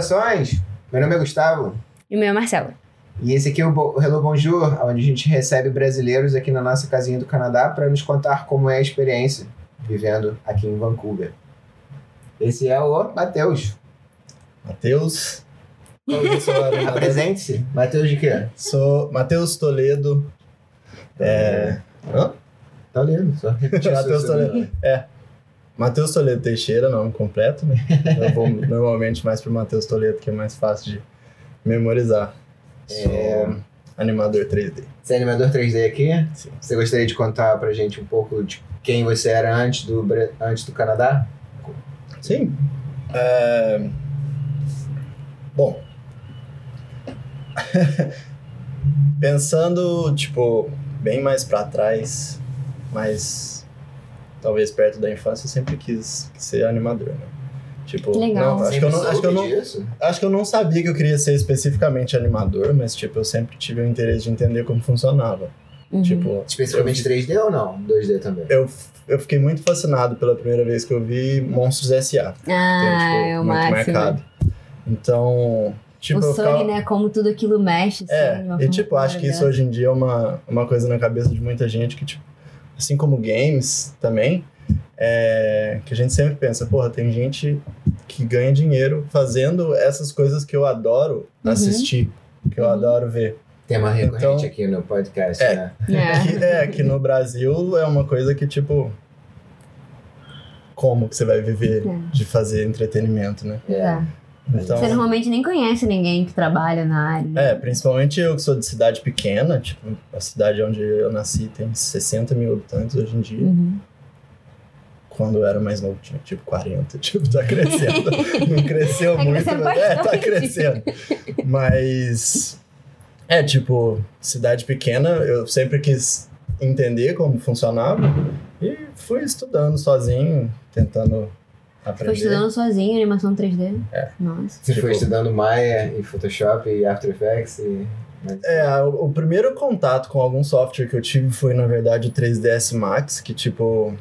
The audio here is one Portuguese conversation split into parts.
Saudações! Meu nome é Gustavo E o meu é Marcelo. e esse aqui é o Bo- Hello Bonjour, onde a gente recebe brasileiros aqui na nossa casinha do Canadá para nos contar como é a experiência vivendo aqui em Vancouver. Esse é o Matheus. Matheus. É? Apresente-se. Matheus de quê? Sou Matheus Toledo. É. Hã? Tá lendo, só repetir Matheus Toledo. É. Matheus Toledo Teixeira, nome completo, né? Eu vou normalmente mais pro Matheus Toledo, que é mais fácil de memorizar. Sou É. animador 3D. Você é animador 3D aqui? Sim. Você gostaria de contar pra gente um pouco de quem você era antes do, antes do Canadá? Sim. É... Bom. Pensando, tipo, bem mais pra trás, mais talvez perto da infância, eu sempre quis ser animador, né? Tipo, Que legal. não, acho que eu não, acho que eu não, disso? acho que eu não sabia que eu queria ser especificamente animador, mas tipo, eu sempre tive o interesse de entender como funcionava. Uhum. Tipo, Especificamente 3D ou não? 2D também? eu, eu fiquei muito fascinado pela primeira vez que eu vi Monstros S.A. Ah, Tem, é o tipo, muito máximo. marcado. Então, tipo, o eu Sully, ficava- né? Como tudo aquilo mexe, assim, É, e tipo, acho que isso hoje em dia é uma, uma coisa na cabeça de muita gente que, tipo, assim como games também, é, que a gente sempre pensa, porra, tem gente que ganha dinheiro fazendo essas coisas que eu adoro Uhum. assistir, que eu Uhum. adoro ver. Tema recorrente Então- aqui no podcast, É. né? É. Que, é, que no Brasil é uma coisa que, tipo, como que você vai viver É. de fazer entretenimento, né? É. Então, Você normalmente nem conhece ninguém que trabalha na área. né? É, principalmente eu que sou de cidade pequena, tipo, a cidade onde eu nasci tem 60 mil habitantes hoje em dia. Uhum. Quando eu era mais novo tinha tipo 40, tipo, tá crescendo. Não cresceu Tá muito, crescendo mas é, tá crescendo. Mas, é, tipo, cidade pequena, eu sempre quis entender como funcionava e fui estudando sozinho, tentando Aprender. estudando sozinho animação 3D? É. Nossa. Você Tipo- foi estudando Maya e Photoshop e After Effects e... mas- É, o, o primeiro contato com algum software que eu tive foi, na verdade, o 3ds Max, que, tipo,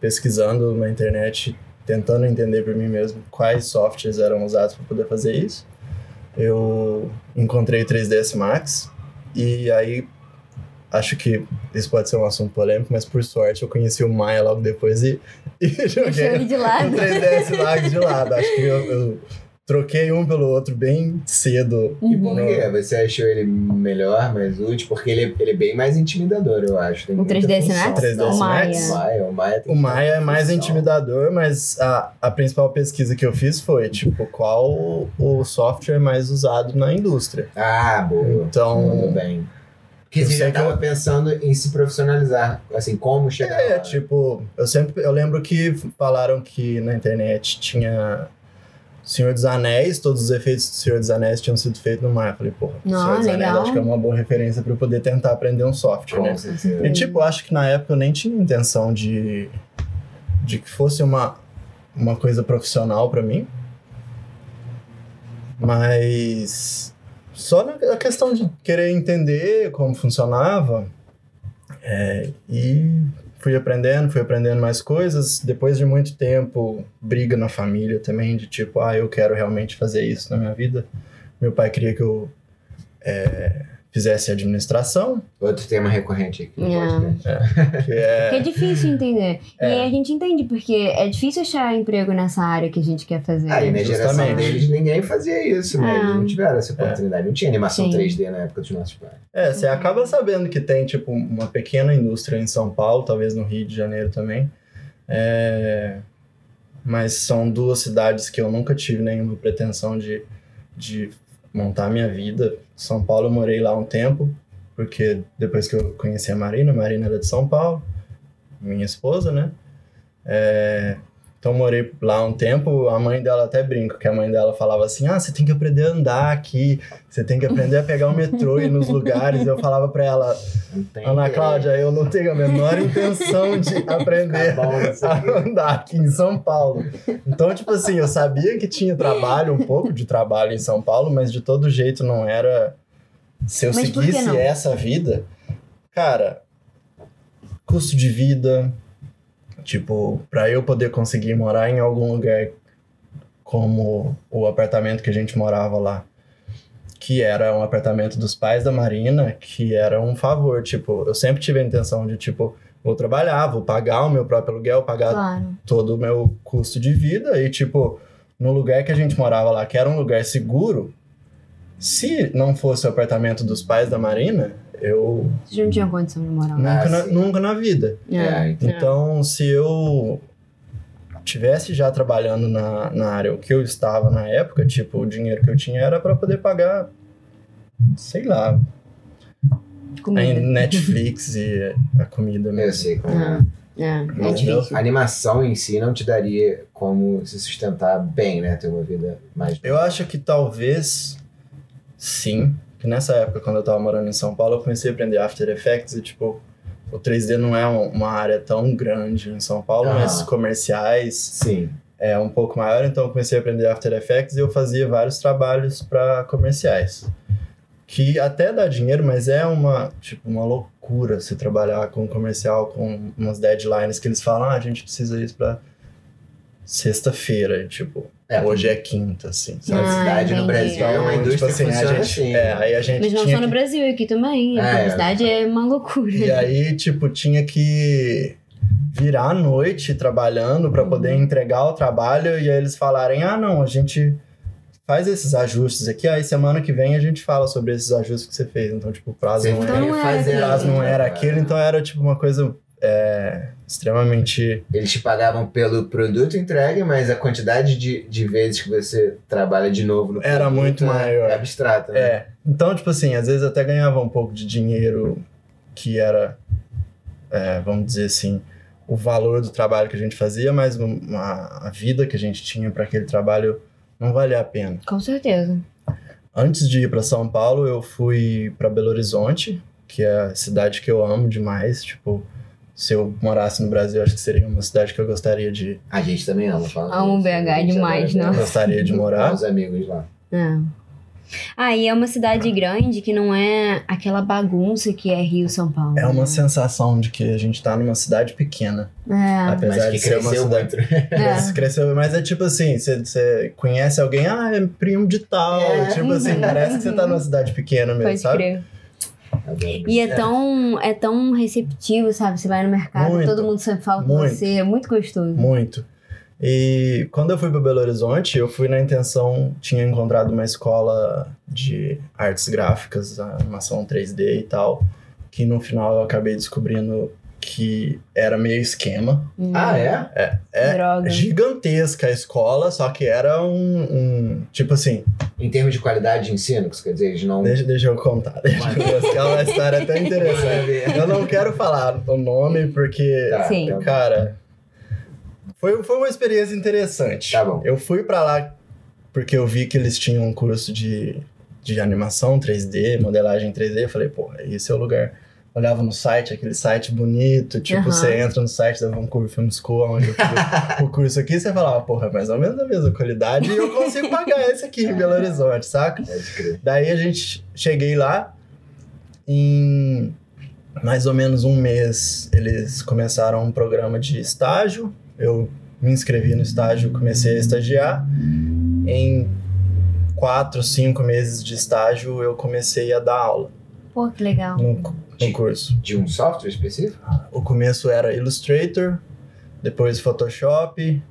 pesquisando na internet, tentando entender por mim mesmo quais softwares eram usados para poder fazer isso, eu encontrei o 3ds Max e aí acho que isso pode ser um assunto polêmico, mas por sorte eu conheci o Maya logo depois e, e joguei ele de o lado. 3ds Max de lado. Acho que eu, eu troquei um pelo outro bem cedo. E por Uhum. quê? Você achou ele melhor, mais útil? Porque ele, ele é bem mais intimidador, eu acho. Tem O muita 3ds função. Max? 3ds ou Maya? Max? O Maya, o tem O Maia é mais função. intimidador, mas a, a principal pesquisa que eu fiz foi, tipo, qual o, o software mais usado na indústria. Ah, boa. Tudo Então, bem. Eu você já que tava eu- pensando em se profissionalizar, assim, como chegar é, lá. tipo, eu sempre, eu lembro que falaram que na internet tinha Senhor dos Anéis, todos os efeitos do Senhor dos Anéis tinham sido feitos no Maia. Eu falei, porra, Ah, Senhor dos Anéis legal. acho que é uma boa referência para eu poder tentar aprender um software, Com né? certeza. E tipo, acho que na época eu nem tinha intenção de, de que fosse uma, uma coisa profissional pra mim. Mas só na questão de querer entender como funcionava. é, e fui aprendendo, fui aprendendo mais coisas. Depois de muito tempo, briga na família também, de tipo, ah, eu quero realmente fazer isso na minha vida. Meu pai queria que eu é, fizesse administração, Outro tema recorrente aqui no É. podcast. que é... Que é difícil entender. É. E a gente entende, porque é difícil achar emprego nessa área que a gente quer fazer. Aí na geração Justamente. deles ninguém fazia isso, né? Eles Ah. não tiveram essa oportunidade. Não tinha animação Sim. 3D na época dos nossos pais. É, você acaba sabendo que tem, tipo, uma pequena indústria em São Paulo, talvez no Rio de Janeiro também. É, Mas são duas cidades que eu nunca tive nenhuma pretensão de, de montar minha vida. São Paulo eu morei lá um tempo, porque depois que eu conheci a Marina, a Marina era de São Paulo, minha esposa, né? É, Então morei lá um tempo, a mãe dela até brinca, que a mãe dela falava assim: "Ah, você tem que aprender a andar aqui, você tem que aprender a pegar o metrô e ir nos lugares". Eu falava pra ela: tem "Ana. Cláudia, eu não tenho a menor intenção de aprender Tá a andar aqui em São Paulo". Então, tipo assim, eu sabia que tinha trabalho, um pouco de trabalho em São Paulo, mas de todo jeito não era se eu Mas seguisse não? essa vida, cara, custo de vida, tipo, pra eu poder conseguir morar em algum lugar como o apartamento que a gente morava lá, que era um apartamento dos pais da Marina, que era um favor, tipo, eu sempre tive a intenção de, tipo, vou trabalhar, vou pagar o meu próprio aluguel, pagar Claro. todo o meu custo de vida e, tipo, no lugar que a gente morava lá, que era um lugar seguro, se não fosse o apartamento dos pais da Marina, eu Vocês não tinham condição de morar lá. nunca, na, nunca na vida. É, então. Então, se eu tivesse já trabalhando na, na área que eu estava na época, tipo, o dinheiro que eu tinha era para poder pagar, sei lá, a Comida. Netflix e a comida Eu mesmo. sei como é. Ah, é, é difícil. A animação em si não te daria como se sustentar bem, né? Ter uma vida mais. Eu acho que talvez sim. Que nessa época, quando eu tava morando em São Paulo, eu comecei a aprender After Effects e, tipo, o 3D não é um- uma área tão grande em São Paulo, Ah. mas comerciais Sim. é um pouco maior, então eu comecei a aprender After Effects e eu fazia vários trabalhos para comerciais. Que até dá dinheiro, mas é uma, tipo, uma loucura você trabalhar com comercial com umas deadlines que eles falam, ah, a gente precisa isso pra sexta-feira, e, tipo, É, hoje é quinta, assim, sabe? Ah, cidade no. Brasil é uma indústria tipo assim, a gente, assim. é, aí a gente Mas não tinha só no que- Brasil, aqui também. A É, publicidade é uma loucura. E aí, tipo, tinha que virar à noite trabalhando para poder entregar o trabalho e aí eles falarem: "Ah, não, a gente faz esses ajustes aqui, aí semana que vem a gente fala sobre esses ajustes que você fez". Então, tipo, o prazo não Então era, não fica era prazo não era né, aquele, cara? então era tipo uma coisa é, extremamente Eles te pagavam pelo produto entregue, mas a quantidade de, de vezes que você trabalha de novo no Era muito é- maior. É abstrata, né? É. Então, tipo assim, às vezes até ganhava um pouco de dinheiro que era, é, vamos dizer assim, o valor do trabalho que a gente fazia, mas uma, a vida que a gente tinha para aquele trabalho não valia a pena. Com certeza. Antes de ir para São Paulo, eu fui para Belo Horizonte, que é a cidade que eu amo demais. Tipo, se eu morasse no Brasil, acho que seria uma cidade que eu gostaria de, A gente também ama. fala Amo. BH A gente demais? BH. gostaria de morar. Os amigos lá. É. Ah, e é uma cidade grande que não é aquela bagunça que é Rio, São Paulo. É uma sensação de que a gente tá numa cidade pequena. É. Apesar Mas que de ser uma cresceu cidade muito. É. Cresceu, mas é tipo assim, você- você conhece alguém, ah, é primo de tal. É. Tipo assim, Uhum. parece que você tá numa cidade pequena mesmo, Pode sabe? crer. E é tão, é tão receptivo, sabe? Você vai no mercado, Muito. todo mundo sempre fala com Muito. você. É muito gostoso. Muito. E quando eu fui para Belo Horizonte, eu fui na intenção, tinha encontrado uma escola de artes gráficas, animação 3D e tal, que no final eu acabei descobrindo que era meio esquema. Hum, Ah, é? É Droga. gigantesca a escola, só que era um, um- tipo assim, Em termos de qualidade de ensino, quer dizer, eles não. deixa, deixa eu contar, deixa eu é uma história até interessante. Eu não quero falar o nome porque, Tá, Sim. tá, cara, foi, foi uma experiência interessante. Tá bom. Eu fui pra lá porque eu vi que eles tinham um curso de, de animação 3D, modelagem 3D. Eu falei, pô, esse é o lugar. Olhava no site, aquele site bonito, tipo, Aham. você entra no site da Vancouver Film School, onde eu fiz o curso aqui, você falava, porra, mais ou menos a mesma qualidade e eu consigo pagar esse aqui em Belo Horizonte, saca? Daí a gente cheguei lá, em mais ou menos um mês eles começaram um programa de estágio. Eu me inscrevi no estágio, comecei a estagiar. Em quatro, cinco meses de estágio eu comecei a dar aula Pô, que legal. no, no curso. De um software específico? O começo era Illustrator, depois Photoshop,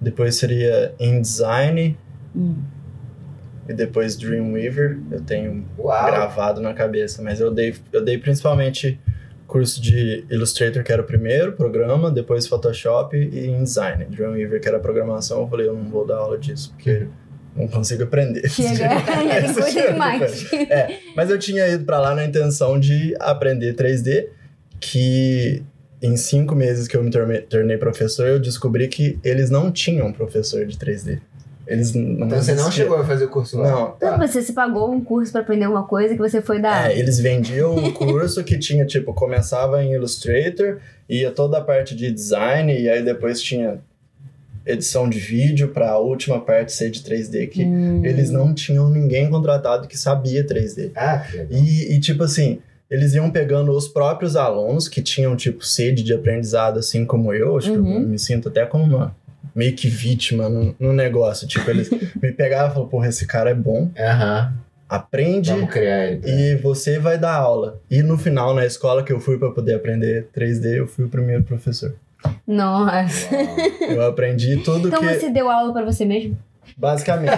depois seria InDesign Hum. e depois Dreamweaver. Eu tenho Uau! gravado na cabeça, mas eu dei, eu dei principalmente curso de Illustrator, que era o primeiro programa, depois Photoshop e InDesign. Dreamweaver, que era programação, eu falei, eu não vou dar aula disso, porque não consigo aprender. Chega, tem Essa coisa chega demais. depois. É, mas eu tinha ido pra lá na intenção de aprender 3D, que em cinco meses que eu me tornei, professor, eu descobri que eles não tinham professor de 3D. Eles não Então você não chegou a fazer o curso lá? Não. Tá. Então você se pagou um curso pra aprender uma coisa que você foi dar. É, eles vendiam um curso que tinha, tipo, começava em Illustrator, ia toda a parte de design, e aí depois tinha edição de vídeo para a última parte ser de 3D, que Hum. eles não tinham ninguém contratado que sabia 3D. Ah, que legal. E, e, tipo assim, eles iam pegando os próprios alunos que tinham, tipo, sede de aprendizado, assim como eu, acho que Uhum. eu me sinto até como uma meio que vítima no, no negócio. Tipo, eles me pegavam e falavam, porra, esse cara é bom, Aham. aprende Vamos criar ele. e você vai dar aula. E no final, na escola que eu fui para poder aprender 3D, eu fui o primeiro professor. Nossa. Uau. Eu aprendi tudo Então que... você deu aula pra você mesmo? Basicamente.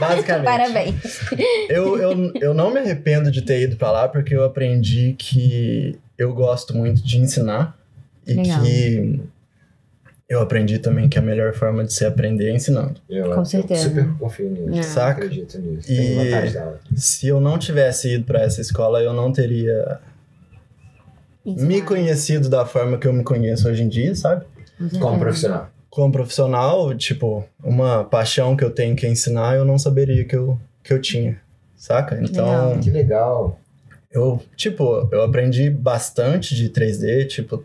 basicamente. Parabéns. Eu, eu, eu não me arrependo de ter ido pra lá, porque eu aprendi que eu gosto muito de ensinar. E Legal. que eu aprendi também que a melhor forma de se aprender é ensinando. Eu, Com eu certeza. super confio nisso. É. Saca? Acredito nisso. E-. Se eu não tivesse ido pra essa escola, eu não teria me conhecido da forma que eu me conheço hoje em dia, sabe? Como profissional. Como profissional, tipo, uma paixão que eu tenho que ensinar, eu não saberia que eu, que eu tinha, saca? Então, Legal. Que legal. eu, tipo, eu aprendi bastante de 3D, tipo,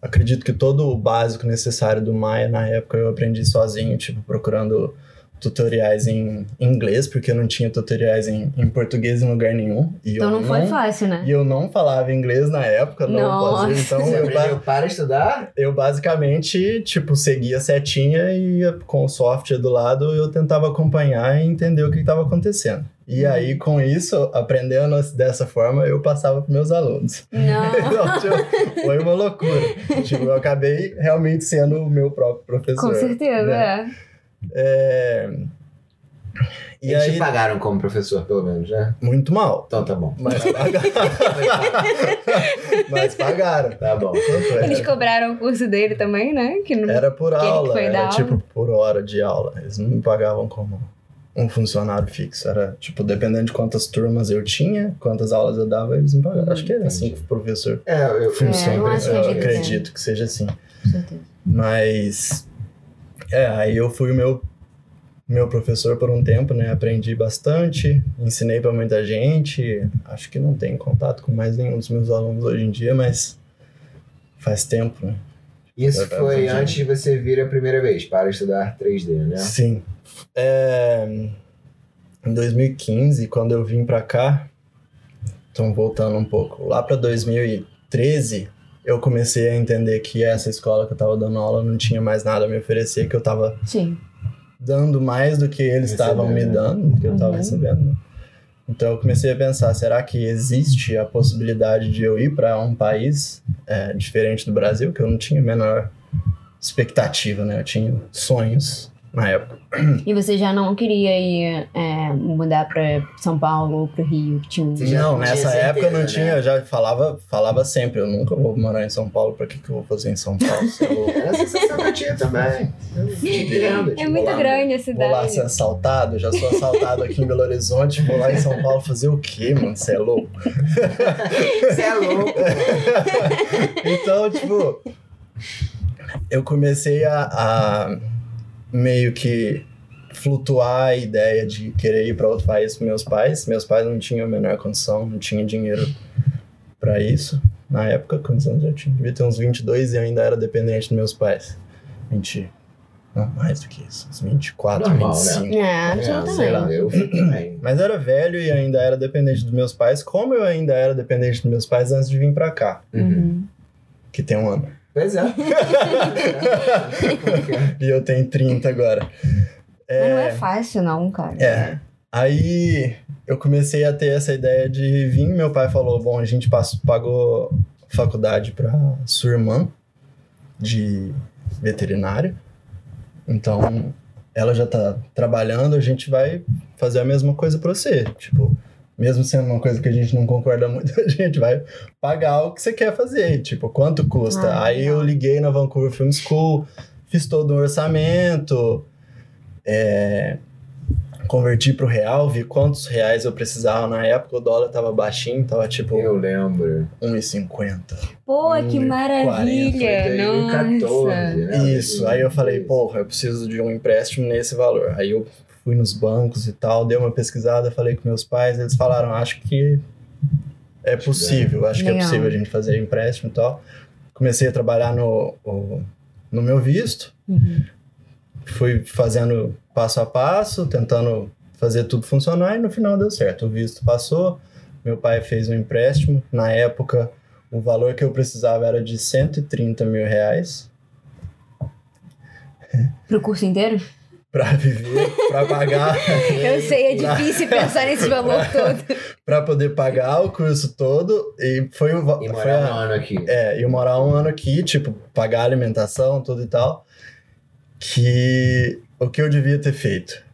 acredito que todo o básico necessário do Maya na época eu aprendi sozinho, tipo, procurando tutoriais em inglês, porque eu não tinha tutoriais em, em português em lugar nenhum. E Então eu não foi fácil, né? E eu não falava inglês na época, não Nossa. fazia, então Você eu, ba- para estudar? eu basicamente, tipo, seguia a setinha e com o software do lado eu tentava acompanhar e entender o que estava acontecendo. E Uhum. aí, com isso, aprendendo dessa forma, eu passava para meus alunos. Não. Então, tipo, foi uma loucura. tipo, eu acabei realmente sendo o meu próprio professor. Com certeza, né? é. É... E Eles aí, te pagaram como professor, pelo menos, né? muito mal. Então tá bom. Mas pagaram. Mas pagaram. Tá bom. Eles cobraram o curso dele também, né? Que não... Era por que aula, foi era tipo aula? por hora de aula. Eles não me pagavam como um funcionário fixo. Era tipo, dependendo de quantas turmas eu tinha, quantas aulas eu dava, eles me pagavam. Acho que era assim que o professor É, eu, funciona. eu que eu é de- acredito que seja assim. Com certeza. Mas. É, aí eu fui o meu, meu professor por um tempo, né? Aprendi bastante, ensinei pra muita gente. Acho que não tenho contato com mais nenhum dos meus alunos hoje em dia, mas faz tempo, né? Isso Eu foi fugindo. antes de você vir a primeira vez para estudar 3D, né? Sim. É, em 2015, quando eu vim pra cá, então voltando um pouco, lá pra 2013, eu comecei a entender que essa escola que eu tava dando aula não tinha mais nada a me oferecer, que eu tava Sim. dando mais do que eles estavam me né? dando, do que eu tava Uhum. recebendo. né? Então eu comecei a pensar, será que existe a possibilidade de eu ir para um país é, diferente do Brasil, que eu não tinha a menor expectativa, né? Eu tinha sonhos na época. E você já não queria ir é, mudar pra São Paulo ou pro Rio? Que tinha um... Não, nessa época eu não certeza, tinha, né? eu já falava, falava sempre, eu nunca vou morar em São Paulo, pra que, que eu vou fazer em São Paulo? Vou- Era a sensação que eu tinha também. Entendo, É tipo, muito lá- grande a Vou lá ser cidade. assaltado, já sou assaltado aqui em Belo Horizonte, vou lá em São Paulo fazer o quê, mano? Você é louco? Você é louco. Então, tipo, eu comecei a, a meio que flutuar a ideia de querer ir para outro país com meus pais. Meus pais não tinham a menor condição, não tinham dinheiro para isso. Na época, quantos anos eu tinha? Devia ter uns 22 e eu ainda era dependente dos meus pais. 20. Não, mais do que isso. Uns 24, Normal, né? 25. É, É, sei lá, eu também. Mas era velho e ainda era dependente dos meus pais, como eu ainda era dependente dos meus pais antes de vir pra cá, Uhum. que tem um ano. Pois é. E eu tenho 30 agora. Mas não é fácil, não, cara. É. Aí eu comecei a ter essa ideia de vir. Meu pai falou: bom, a gente passou, pagou faculdade pra sua irmã de veterinária. Então ela já tá trabalhando, a gente vai fazer a mesma coisa pra você. Tipo, mesmo sendo uma coisa que a gente não concorda muito, a gente vai pagar o que você quer fazer. Tipo, quanto custa? Ah, Aí eu liguei na Vancouver Film School, fiz todo um orçamento. É, converti pro real, vi quantos reais eu precisava na época, o dólar tava baixinho, tava tipo Eu lembro. 1,50. Pô, que maravilha! Foi 2014, Nossa. né? Isso, aí eu falei, porra, eu preciso de um empréstimo nesse valor. Aí eu fui nos bancos e tal, dei uma pesquisada, falei com meus pais, eles falaram, acho que é possível, acho que é possível a gente fazer empréstimo e tal. Comecei a trabalhar no, no meu visto, Uhum. fui fazendo passo a passo, tentando fazer tudo funcionar e no final deu certo. O visto passou, meu pai fez um empréstimo. Na época, o valor que eu precisava era de 130 mil reais. Pro curso inteiro? Pra viver, pra pagar. Eu sei, é pra- difícil pensar nesse valor todo. pra poder pagar o curso todo. E foi o. E foi morar a- um ano aqui. É, e eu morar um ano aqui, tipo, pagar alimentação, tudo e tal. Que o que eu devia ter feito?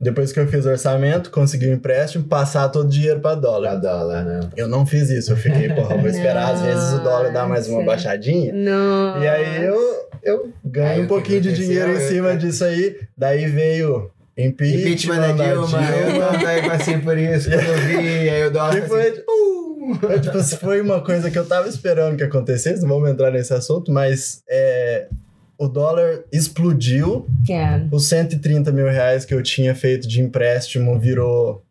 Depois que eu fiz o orçamento, consegui um empréstimo, passar todo o dinheiro pra Pra dólar. dólar, né? Eu não fiz isso, eu fiquei, porra, vou esperar às vezes o dólar dar mais uma baixadinha. Não. E aí eu, eu ganhei Aí um pouquinho de dinheiro em Eu- cima disso aí. Daí veio impeachment, Impeachment da Dilma, eu também passei por isso quando eu vi, aí o dólar assim, foi-! É, tipo, foi uma coisa que eu tava esperando que acontecesse, não vamos entrar nesse assunto, mas é, o dólar explodiu, É. os 130 mil reais que eu tinha feito de empréstimo virou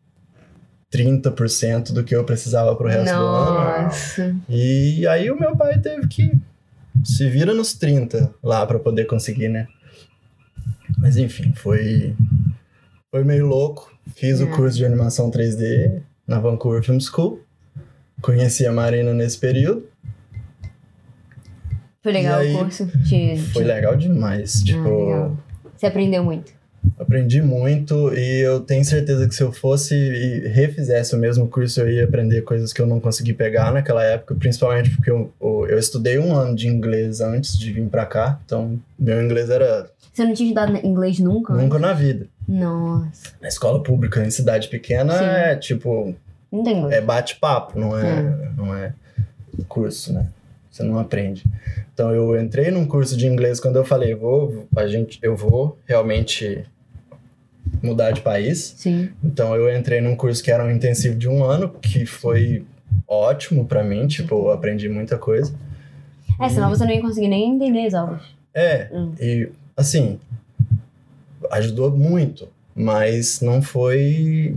30% do que eu precisava pro resto do ano. Nossa. E aí o meu pai teve que se vira nos 30 lá pra poder conseguir, né? Mas enfim, foi foi meio louco. Fiz É. o curso de animação 3D na Vancouver Film School. Conheci a Marina nesse período. Foi legal aí, o curso? Te, Foi legal demais. Tipo, Ah, legal. Você aprendeu muito. Aprendi muito e eu tenho certeza que se eu fosse e refizesse o mesmo curso, eu ia aprender coisas que eu não consegui pegar naquela época, principalmente porque eu, eu estudei um ano de inglês antes de vir pra cá, então meu inglês era Você não tinha estudado inglês nunca? nunca na vida. Nossa. Na escola pública em cidade pequena Sim. é tipo, Não tem inglês. é bate-papo, não é, não é curso, né? Você não aprende. Então eu entrei num curso de inglês quando eu falei, vou, a gente, eu vou realmente mudar de país. Sim. Então eu entrei num curso que era um intensivo de um ano, que foi ótimo pra mim, tipo, eu aprendi muita coisa. É, senão você não ia conseguir nem entender as aulas. É, Hum. e assim, ajudou muito, mas não foi.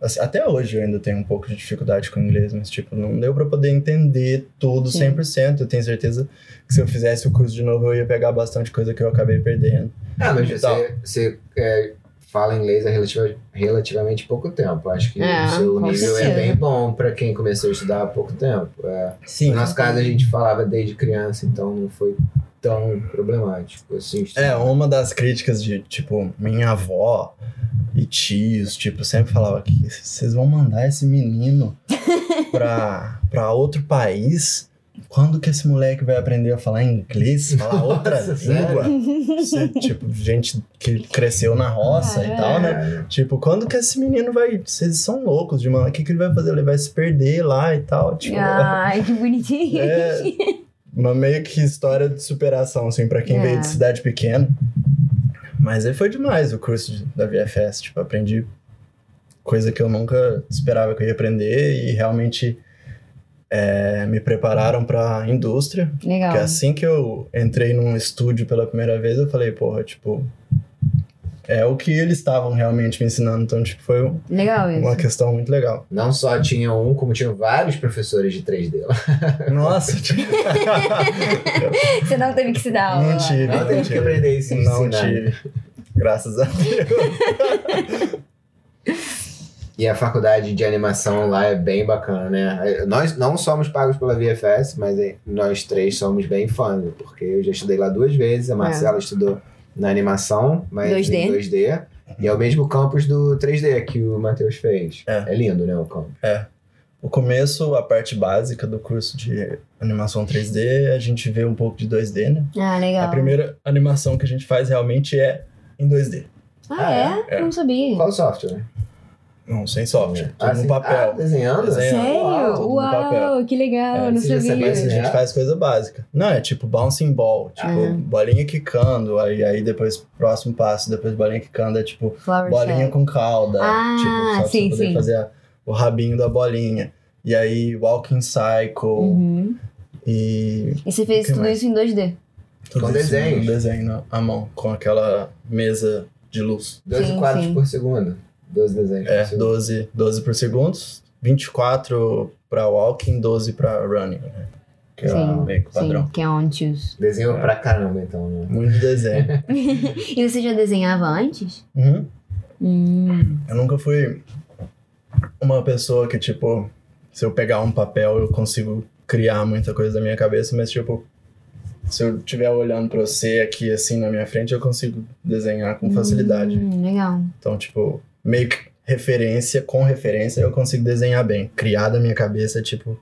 assim, até hoje eu ainda tenho um pouco de dificuldade com o inglês, mas tipo, não deu pra poder entender tudo Sim. 100%. Eu tenho certeza que se eu fizesse o curso de novo, eu ia pegar bastante coisa que eu acabei perdendo. Ah, mas Então. você, você é, fala inglês há relativa- relativamente pouco tempo. Acho que É, o seu nível é bem bom pra quem começou a estudar há pouco tempo. É, Sim. no nosso caso, a gente falava desde criança, então não foi tão problemático. Assim, É, uma das críticas de, tipo, minha avó e tios, tipo, sempre falava que vocês vão mandar esse menino pra, pra outro país. Quando que esse moleque vai aprender a falar inglês, falar outra língua? Você, tipo, gente que cresceu na roça e tal, né? É, Tipo, quando que esse menino vai. Vocês são loucos de mano. O que, que ele vai fazer? Ele vai se perder lá e tal. Tipo, Ai, que bonitinho. é uma meio que história de superação, assim, pra quem É. veio de cidade pequena. Mas aí foi demais o curso da VFS. Tipo, aprendi coisa que eu nunca esperava que eu ia aprender e realmente é, me prepararam pra indústria. Legal. Porque assim que eu entrei num estúdio pela primeira vez, eu falei, porra, tipo. É o que eles estavam realmente me ensinando. Então, tipo, foi um- Legal isso. uma questão muito legal. Não só tinha um, como tinha vários professores de 3D lá. Nossa, tipo, Você não teve que se dar aula. não tive. Não teve que aprender isso Não ensinar. tive. Graças a Deus. E a faculdade de animação lá é bem bacana, né? Nós não somos pagos pela VFS, mas é- nós três somos bem fãs, porque eu já estudei lá duas vezes, a Marcela estudou na animação, mas 2D. em 2D. E é o mesmo campus do 3D que o Matheus fez. É. lindo, né, o campus. O começo, a parte básica do curso de animação 3D, a gente vê um pouco de 2D, né? Ah, legal. A primeira animação que a gente faz realmente é em 2D. Ah, é? É. Não sabia. Qual software? Não, sem software. Tudo Ah, no sim. papel. Ah, desenhando? Desenhando. Sério? Uau, tudo. Uau, que legal. É, não sabia. Mas a gente faz coisa básica. Não, é tipo bouncing ball. Tipo, Ah. bolinha quicando. Aí, aí depois, próximo passo, depois bolinha quicando é tipo Flower bolinha com cauda. Ah, tipo, só pra sim, você poder sim. fazer a- o rabinho da bolinha. E aí, walking cycle. Uhum. E. E você fez tudo mais? isso em 2D? tudo Com isso desenhos. no desenho na- à mão, com aquela mesa de luz. 12 Sim, quadros sim. por segundo. 12 desenhos É, por segundo. 12, 12 por segundo, 24 pra walking, 12 pra running, né? Que é Sim, meio que o padrão. Sim, que é on choose. Desenhou É. pra caramba, então, né? Muito desenho. E você já desenhava antes? Uhum. Hum. Eu nunca fui uma pessoa que, tipo, se eu pegar um papel eu consigo criar muita coisa da minha cabeça, mas, tipo, se eu estiver olhando pra você aqui assim na minha frente, eu consigo desenhar com facilidade. Hum, legal. Então, tipo, meio que referência com referência eu consigo desenhar bem. Criar da minha cabeça, tipo,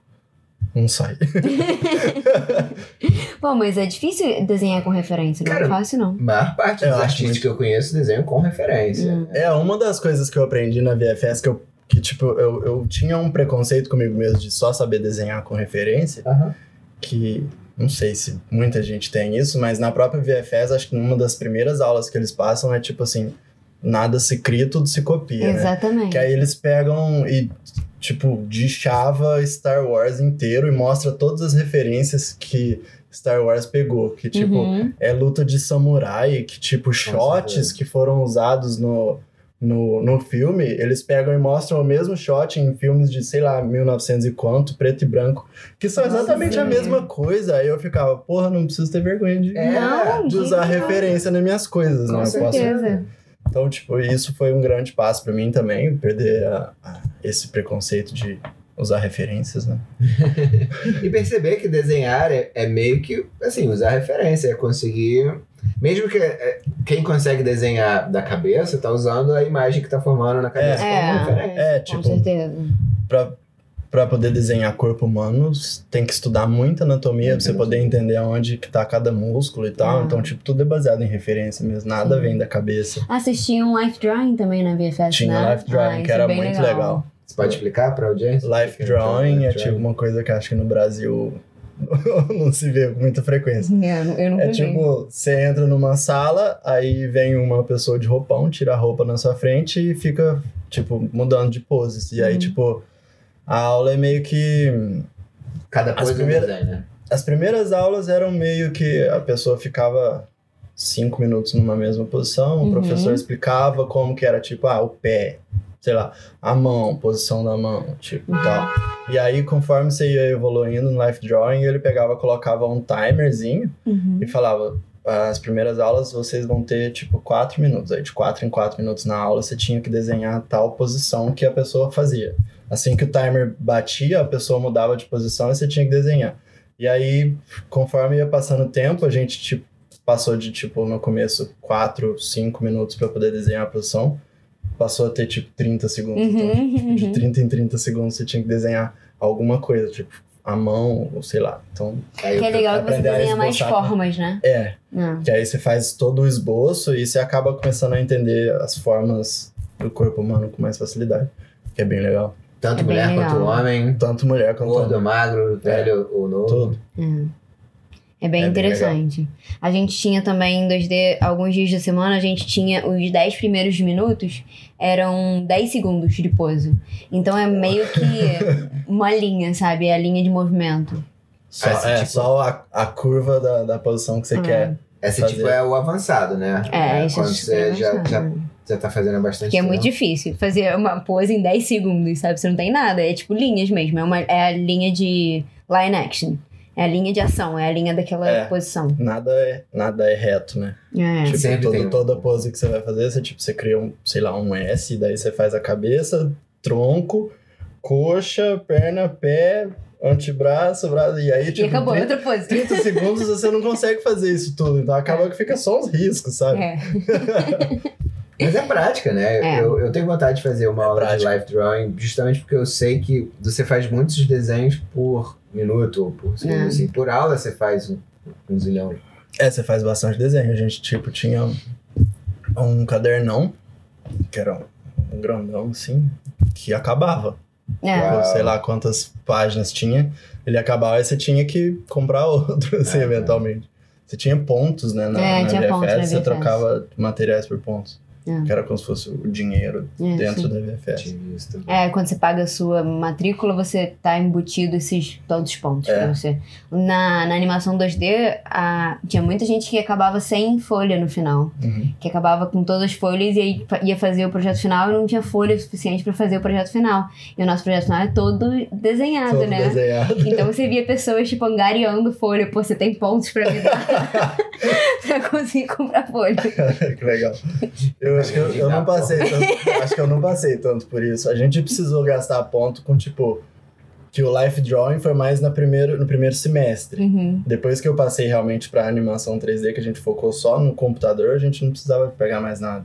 não sai. Bom, mas é difícil desenhar com referência, não Cara, é fácil, não. A maior parte Eu dos artistas muito- que eu conheço desenham com referência. Hum. É uma das coisas que eu aprendi na VFS que eu. Que, tipo, eu, eu tinha um preconceito comigo mesmo de só saber desenhar com referência. Aham. que não sei se muita gente tem isso, mas na própria VFS, acho que numa das primeiras aulas que eles passam é tipo assim, nada se cria, tudo se copia, né? Exatamente. Que aí eles pegam e, tipo, de chava Star Wars inteiro e mostra todas as referências que Star Wars pegou. Que, tipo, Uhum. é luta de samurai, que, tipo, shots certeza. que foram usados no, no, no filme, eles pegam e mostram o mesmo shot em filmes de, sei lá, 1900 e quanto, preto e branco, que são Nossa, exatamente a sim. mesma coisa. Aí eu ficava, porra, não preciso ter vergonha de, É, Não, de usar gente, referência nas minhas coisas, Com né? Eu posso- certeza. Então, tipo, isso foi um grande passo pra mim também, perder a- a- esse preconceito de usar referências, né? E perceber que desenhar é, é meio que, assim, usar referência, é conseguir. Mesmo que é, quem consegue desenhar da cabeça tá usando a imagem que tá formando na cabeça É, como referência. É, com tipo, certeza. pra, pra poder desenhar corpo humano, tem que estudar muita anatomia pra você poder entender onde que tá cada músculo e tal. Ah. Então, tipo, tudo é baseado em referência mesmo, nada Sim. vem da cabeça. Ah, vocês tinham life drawing também na VFS, Tinha né? life drawing, Ah, que é era bem muito legal. Você pode explicar pra audiência? Life é drawing é tipo uma coisa que acho que no Brasil não se vê com muita frequência. É, É tipo, você entra numa sala, aí vem uma pessoa de roupão, tira a roupa na sua frente e fica, tipo, mudando de poses. E aí, Uhum. tipo, a aula é meio que. Cada As coisa primeiras- é design, né? As primeiras aulas eram meio que a pessoa ficava cinco minutos numa mesma posição, Uhum. o professor explicava como que era, tipo, ah, o pé, sei lá, a mão, posição da mão, tipo, tal. E aí, conforme você ia evoluindo no life drawing, ele pegava, colocava um timerzinho Uhum. e falava: as primeiras aulas vocês vão ter tipo quatro minutos. Aí de quatro em quatro minutos na aula você tinha que desenhar tal posição que a pessoa fazia. Assim que o timer batia, a pessoa mudava de posição e você tinha que desenhar. E aí, conforme ia passando o tempo, a gente tipo, passou de tipo no começo quatro, cinco minutos para poder desenhar a posição, passou a ter tipo 30 segundos. Então, Uhum, de uhum. 30 em 30 segundos você tinha que desenhar alguma coisa, tipo a mão, ou sei lá. Então, Aí Que é legal que você desenha mais formas, né? é, Ah. que aí você faz todo o esboço e você acaba começando a entender as formas do corpo humano com mais facilidade. Que é bem legal. Tanto É bem mulher quanto legal. homem, Tanto mulher quanto gordo, homem. magro, velho ou novo. Tudo. É. É bem É bem interessante. a gente tinha também em 2D, alguns dias da semana, a gente tinha os 10 primeiros minutos, eram 10 segundos de pose. Então é meio que uma linha, sabe? É a linha de movimento. Só, é, tipo- só a, a curva da, da posição que você Ah. quer. Esse Fazer. tipo é o avançado, né? É, isso Quando é você já, super já, já tá fazendo há bastante Porque é tempo. muito difícil fazer uma pose em 10 segundos, sabe? Você não tem nada. É tipo linhas mesmo. É, uma, é a linha de line action. É a linha de ação. É a linha daquela É. posição. Nada é, nada é reto, né? É. Tipo, Sempre toda, tem toda pose que você vai fazer, você, tipo, você cria um, sei lá, um S, daí você faz a cabeça, tronco, coxa, perna, pé, antebraço, braço, e aí, E tipo, acabou, 30, outra pose. 30 segundos você não consegue fazer isso tudo, então acaba que fica só uns riscos, sabe? É. Mas é prática, né? É. Eu, eu tenho vontade de fazer uma É aula prática. de life drawing justamente porque eu sei que você faz muitos desenhos por minuto ou por segundo. É. Assim, por aula você faz um, um zilhão. É, você faz bastante desenho. A gente, tipo, tinha um, cadernão, que era um, um grandão, assim, que acabava. É. Uau. Sei lá quantas páginas tinha. Ele acabava e você tinha que comprar outro, assim, tá. eventualmente. Você tinha pontos, né, na, É, na tinha VFS, pontos na você trocava materiais por pontos. É. Que era como se fosse o dinheiro É, dentro sim. da VFS. É, quando você paga a sua matrícula, você tá embutido esses tantos pontos É. pra você. Na, na animação 2D, a, tinha muita gente que acabava sem folha no final. Uhum. Que acabava com todas as folhas e aí ia fazer o projeto final e não tinha folha suficiente pra fazer o projeto final. E o nosso projeto final é todo desenhado, Todo né? desenhado. Então você via pessoas, tipo, angariando folha. Pô, você tem pontos pra me dar pra conseguir comprar folha. que legal. Eu acho que eu, eu não passei tanto. Acho que eu não passei tanto por isso. A gente precisou gastar ponto com, tipo, que o life drawing foi mais na primeiro, no primeiro semestre. Uhum. Depois que eu passei realmente pra animação 3D, que a gente focou só no computador, a gente não precisava pegar mais nada.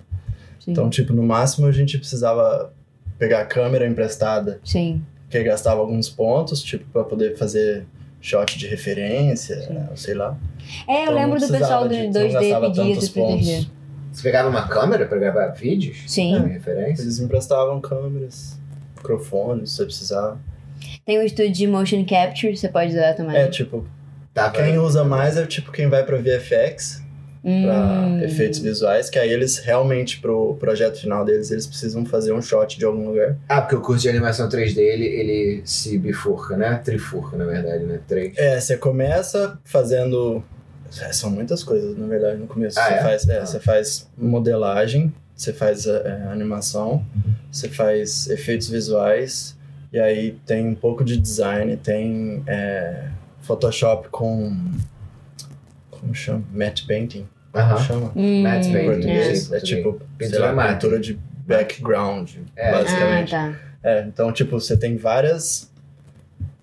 Sim. Então, tipo, no máximo a gente precisava pegar a câmera emprestada, Sim. que gastava alguns pontos, tipo, pra poder fazer shot de referência, sei lá. É, eu Então, lembro do pessoal do de- não 2D gastava pedir tantos do 3D. Você pegava uma câmera pra gravar vídeos? Sim. Como referência? Eles emprestavam câmeras, microfones, se você precisava. Tem o estúdio de motion capture, você pode usar também. É, tipo, Tá, quem usa mais é tipo quem vai pra VFX, pra Hum. efeitos visuais, que aí eles realmente, pro projeto final deles, eles precisam fazer um shot de algum lugar. Ah, porque o curso de animação 3D, ele, ele se bifurca, né? Trifurca, na verdade, né? Três. É, você começa fazendo. É, São muitas coisas, na verdade, no começo. Ah, você, é? faz, é, Ah. você faz modelagem, você faz é, animação, você faz efeitos visuais, e aí tem um pouco de design, tem é, Photoshop com. Como chama? Matte painting. Como Aham. chama? Hum, Matte Em painting, português. é. É tipo, sei Pintura lá, pintura de background, É. Ah, basicamente. tá. É, então, tipo, você tem várias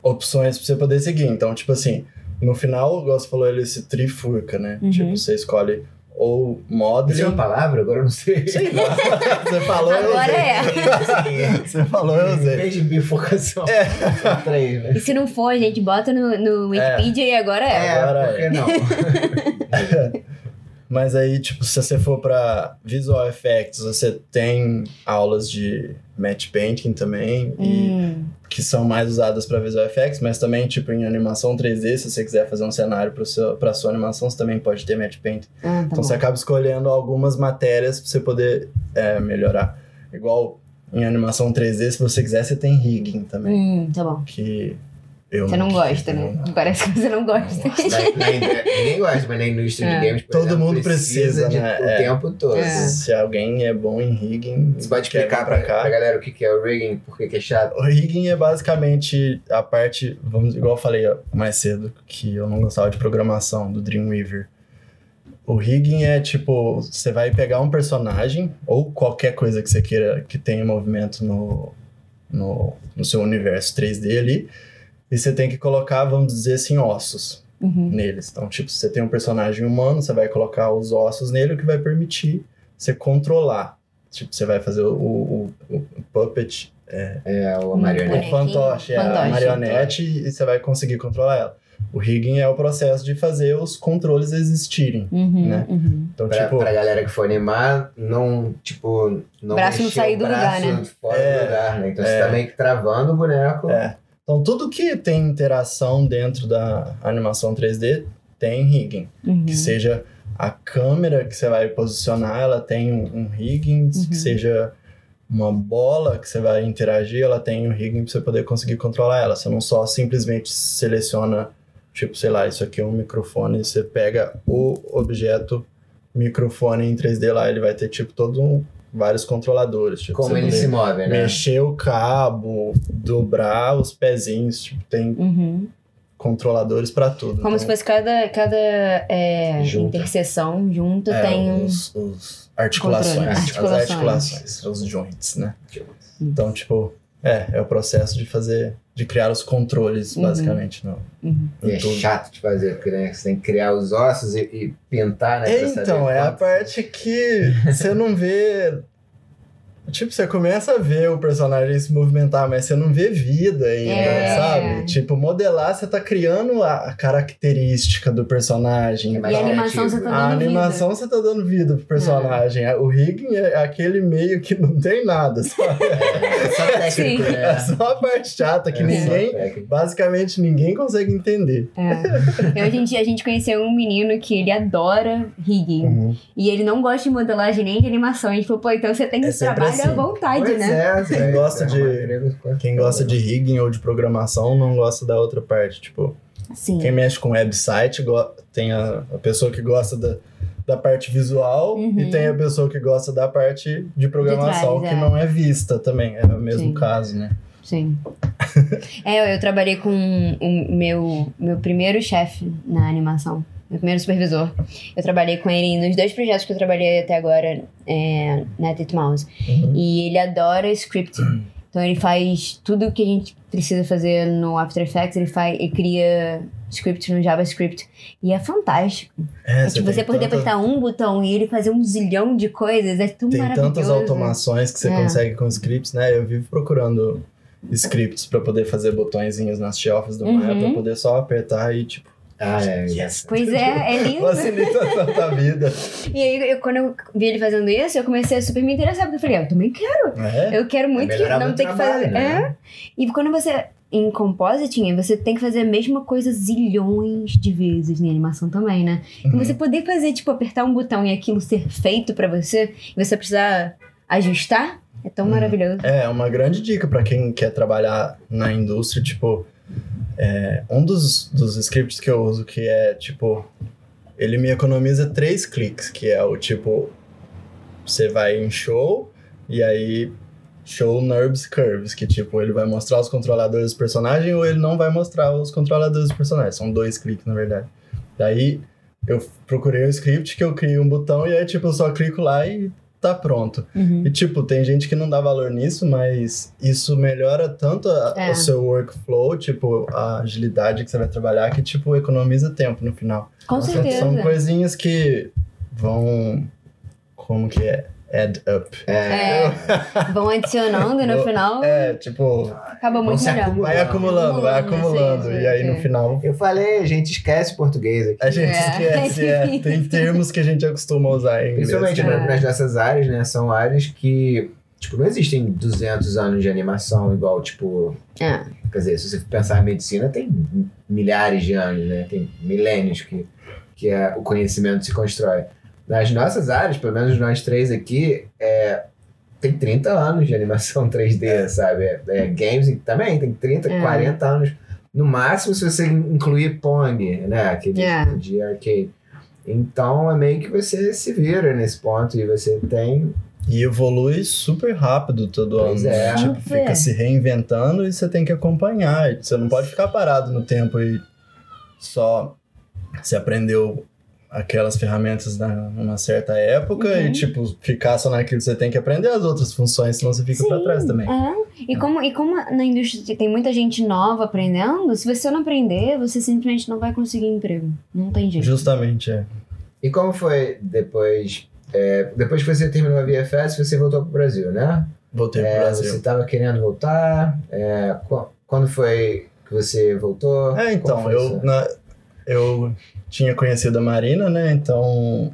opções pra você poder seguir. Então, tipo assim, no final, o Gosto falou, ele se trifurca, né? Uhum. Tipo, você escolhe ou Isso é uma palavra? Agora eu não sei. Sei lá. Você falou, eu Agora usei. é. Você falou, eu usei. vez de bifurcação, são três, né? E se não for, a gente bota no, no Wikipedia e agora é. É, Agora é. não? Mas aí, tipo, se você for pra Visual Effects, você tem aulas de Matte Painting também, e Hum, que são mais usadas para visual effects, mas também tipo em animação 3D, se você quiser fazer um cenário para sua animação, você também pode ter matte paint. ah, tá então bom. você acaba escolhendo algumas matérias para você poder é, melhorar. Igual em animação 3D, se você quiser, você tem rigging também, Hum, tá bom. que eu Você não gosta, eu né? não- Parece que você não gosta. Na- na ninguém gosta, mas na indústria É. de games, Todo exemplo, mundo precisa, de, né? o É. tempo todo. É. Se alguém é bom em rigging, Você pode explicar pra, pra galera o que que é o rigging, por que que é chato? O rigging é basicamente a parte, vamos, igual eu falei ó, mais cedo, que eu não gostava de programação do Dreamweaver. O rigging é tipo, você vai pegar um personagem ou qualquer coisa que você queira que tenha movimento no, no, no seu universo 3D ali, e você tem que colocar, vamos dizer assim, ossos Uhum. neles. Então, tipo, se você tem um personagem humano, você vai colocar os ossos nele, o que vai permitir você controlar. Tipo, você vai fazer o, o, o, o puppet É o Hum, marionete. o fantoche, é a Fantoche. marionete e você vai conseguir controlar ela. O rigging é o processo de fazer os controles existirem. Uhum, Né? uhum. Então, Pra, tipo, pra galera que for animar, não, tipo, não Braço não sair o do lugar, braço né? fora É, do lugar, né? Então é. você tá meio que travando o boneco. É. então tudo que tem interação dentro da animação 3D tem rigging. Uhum. Que seja a câmera que você vai posicionar, ela tem um, um rigging, Uhum. que seja uma bola que você vai interagir, ela tem um rigging pra você poder conseguir controlar ela. Você não só simplesmente seleciona, tipo, sei lá, isso aqui é um microfone, você pega o objeto microfone em 3D lá, ele vai ter, tipo, todo um, vários controladores. Tipo, Como ele se move, né? Mexer o cabo, dobrar os pezinhos, tipo, tem Uhum. controladores pra tudo. Como Então, se fosse cada, cada é, Junta. interseção junto é, tem um. os, os articulações, Controle. as Articulações. articulações, os joints, né? Então, tipo, é, é o processo de fazer, de criar os controles, Uhum. basicamente, no, Uhum. E em é tudo. chato de fazer, porque né, você tem que criar os ossos e, e pintar, né? saber Então, é a parte que você não vê. Tipo, você começa a ver o personagem se movimentar, mas você não vê vida ainda, É. sabe? Tipo, modelar, você tá criando a característica do personagem. É E a animação você tá né? A dando animação você tá dando vida pro personagem. O rigging é aquele meio que não tem nada, sabe? É, só técnico, Sim. né? É só a parte chata que É, ninguém, basicamente ninguém consegue entender. É. Eu, a, gente, a gente conheceu um menino que ele adora rigging. E ele não gosta de modelagem nem de animação. A gente falou, pô, então você tem É que sempre trabalhar assim. à vontade, Pois né? é, Quem velho, gosta de-. Quem gosta de rigging ou de programação não gosta da outra parte. Tipo, Sim. quem mexe com website tem a, a pessoa que gosta da, da parte visual Uhum. e tem a pessoa que gosta da parte de programação, trás, que é. não é vista também. É o mesmo Sim. caso, né? Sim. é, eu, eu trabalhei com o meu, meu primeiro chefe na animação. Meu primeiro supervisor. Eu trabalhei com ele nos dois projetos que eu trabalhei até agora é, na Titmouse. Uhum. E ele adora scripting. Então ele faz tudo o que a gente precisa fazer no After Effects, ele faz, ele cria scripts no JavaScript e é fantástico. É, É, tipo, tem você poder tanta- apertar um botão e ele fazer um zilhão de coisas, é tão Tem maravilhoso. tantas automações que você É. consegue com scripts, né? Eu vivo procurando scripts pra poder fazer botõezinhos nas shelves do Maya, Uhum. pra poder só apertar e, tipo, Ah, é. yes. Pois é, é lindo. Facilita a vida. E aí, eu- quando eu vi ele fazendo isso, eu comecei a super me interessar, porque eu falei, "Ah, eu também quero. É? Eu quero muito que melhorar não ter que fazer. né? É. E quando você. Em compositing, você tem que fazer a mesma coisa zilhões de vezes em animação também, né? E Uhum. você poder fazer, tipo, apertar um botão e aquilo ser feito pra você, e você precisar ajustar, é tão Uhum. maravilhoso. É, uma grande dica pra quem quer trabalhar na indústria, tipo, é, um dos, dos scripts que eu uso que é, tipo, ele me economiza três cliques, que é o tipo, você vai em show e aí show NURBS Curves, que tipo, ele vai mostrar os controladores do personagem ou ele não vai mostrar os controladores do personagem. São dois cliques, na verdade. Daí eu procurei o script que eu criei um botão e aí, tipo, eu só clico lá e tá pronto. Uhum. E, tipo, tem gente que não dá valor nisso, mas isso melhora tanto a- É. o seu workflow, tipo, a agilidade que você vai trabalhar, que, tipo, economiza tempo no final. Com São- certeza. São coisinhas que vão. Como que é? Add up. É. É, vão adicionando e no final É, tipo, acaba muito melhor. acumulando. vai acumulando, vai Acumulando, acumulando. sim, E aí, sim. no final, Eu falei, a gente esquece português aqui. a gente É. esquece. É, tem termos que a gente acostuma usar em inglês. Principalmente que na- É. nas nossas áreas, né? São áreas que, tipo, não existem 200 anos de animação igual, tipo... É. Quer dizer, se você pensar em medicina, tem milhares de anos, né? Tem milênios que, que é, o conhecimento se constrói. Nas nossas áreas, pelo menos nós três aqui, é, tem 30 anos de animação 3D, sabe? É, é, games também tem 30, É. 40 anos. No máximo, se você incluir Pong, né? Aquele É. de arcade. Então, é meio que você se vira nesse ponto e você tem... E evolui super rápido todo ano. Pois é. Tipo, Super. fica se reinventando e você tem que acompanhar. Você não pode ficar parado no tempo e só você aprendeu aquelas ferramentas na, numa certa época Uhum. e, tipo, ficar só naquilo você tem que aprender as outras funções, senão você fica pra Sim, trás também. É. E como, e como na indústria tem muita gente nova aprendendo, se você não aprender, você simplesmente não vai conseguir emprego. Não tem jeito. Justamente, é. E como foi depois... é, depois que você terminou a VFS, você voltou pro Brasil, né? Voltei É, pro Brasil. Você estava querendo voltar? É, qu- quando foi que você voltou? É, então, eu, na- eu tinha conhecido a Marina, né? Então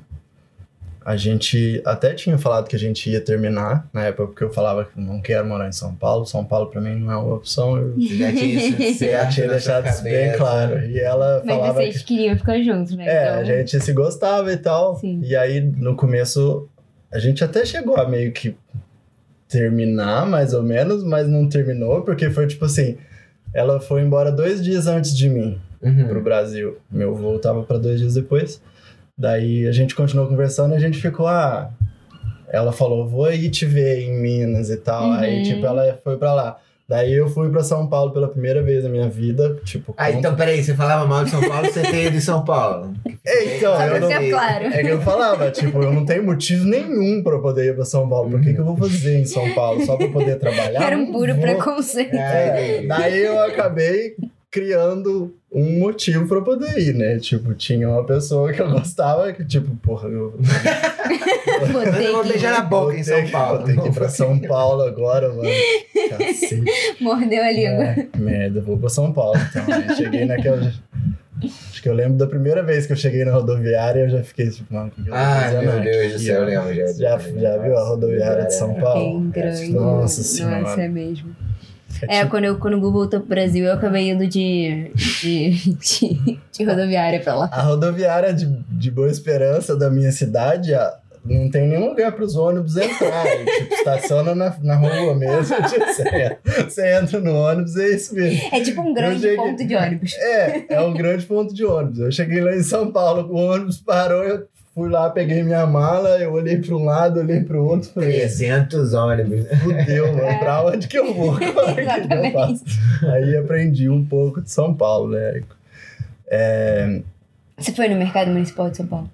a gente até tinha falado que a gente ia terminar na época, porque eu falava que não quero morar em São Paulo. São Paulo pra mim não é uma opção. Eu Já tinha isso já tinha deixado isso bem claro. E ela Mas falava vocês que. queriam ficar juntos, né? É, Então, a gente se gostava e tal. Sim. E aí, no começo, a gente até chegou a meio que terminar, mais ou menos, mas não terminou, porque foi tipo assim: ela foi embora dois dias antes de mim Uhum. pro Brasil. Meu voo tava para dois dias depois. Daí a gente continuou conversando e a gente ficou, ah. Ela falou, vou aí te ver em Minas e tal. Aí, Uhum. tipo, ela foi pra lá. Daí eu fui pra São Paulo pela primeira vez na minha vida. Tipo, Ah, conta- então peraí, você falava mal de São Paulo, você tem ido de São Paulo. Então, Só eu não- ficar claro. É que eu falava, tipo, eu não tenho motivo nenhum pra eu poder ir pra São Paulo. Por que, que eu vou fazer em São Paulo? Só pra eu poder trabalhar? Era um puro vou. preconceito. É, É, daí eu acabei criando um motivo pra eu poder ir, né? Tipo, tinha uma pessoa que eu gostava que, tipo, porra, eu Vou eu beijar na boca em ter São que- Paulo. Vou ter que ir pra São Paulo agora, mano. Cacete. morder a língua. É, merda, vou pra São Paulo. Então, Aí cheguei naquela. Acho que eu lembro da primeira vez que eu cheguei na rodoviária, eu já fiquei tipo, mano, o que, fazendo meu Deus do aqui, céu, eu lembro já. Já, já viu a rodoviária de São Paulo? Bem grande. Nossa senhora. Nossa, é mesmo. É É, quando, eu, quando o Gu voltou pro Brasil, eu acabei indo de, de, de, de rodoviária pra lá. A rodoviária de, de Boa Esperança da minha cidade, a- não tem nenhum lugar para os ônibus entrarem. tipo, estaciona na, na rua mesmo. tipo, você, entra, você entra no ônibus e é isso mesmo. É tipo um grande cheguei- ponto de ônibus. É, é um grande ponto de ônibus. Eu cheguei lá em São Paulo, o ônibus parou, eu fui lá, peguei minha mala, eu olhei para um lado, olhei para o outro, falei, 300 ônibus. fudeu, mano, pra onde que eu vou? Que eu? Aí aprendi um pouco de São Paulo, né? É, Você foi no mercado municipal de São Paulo?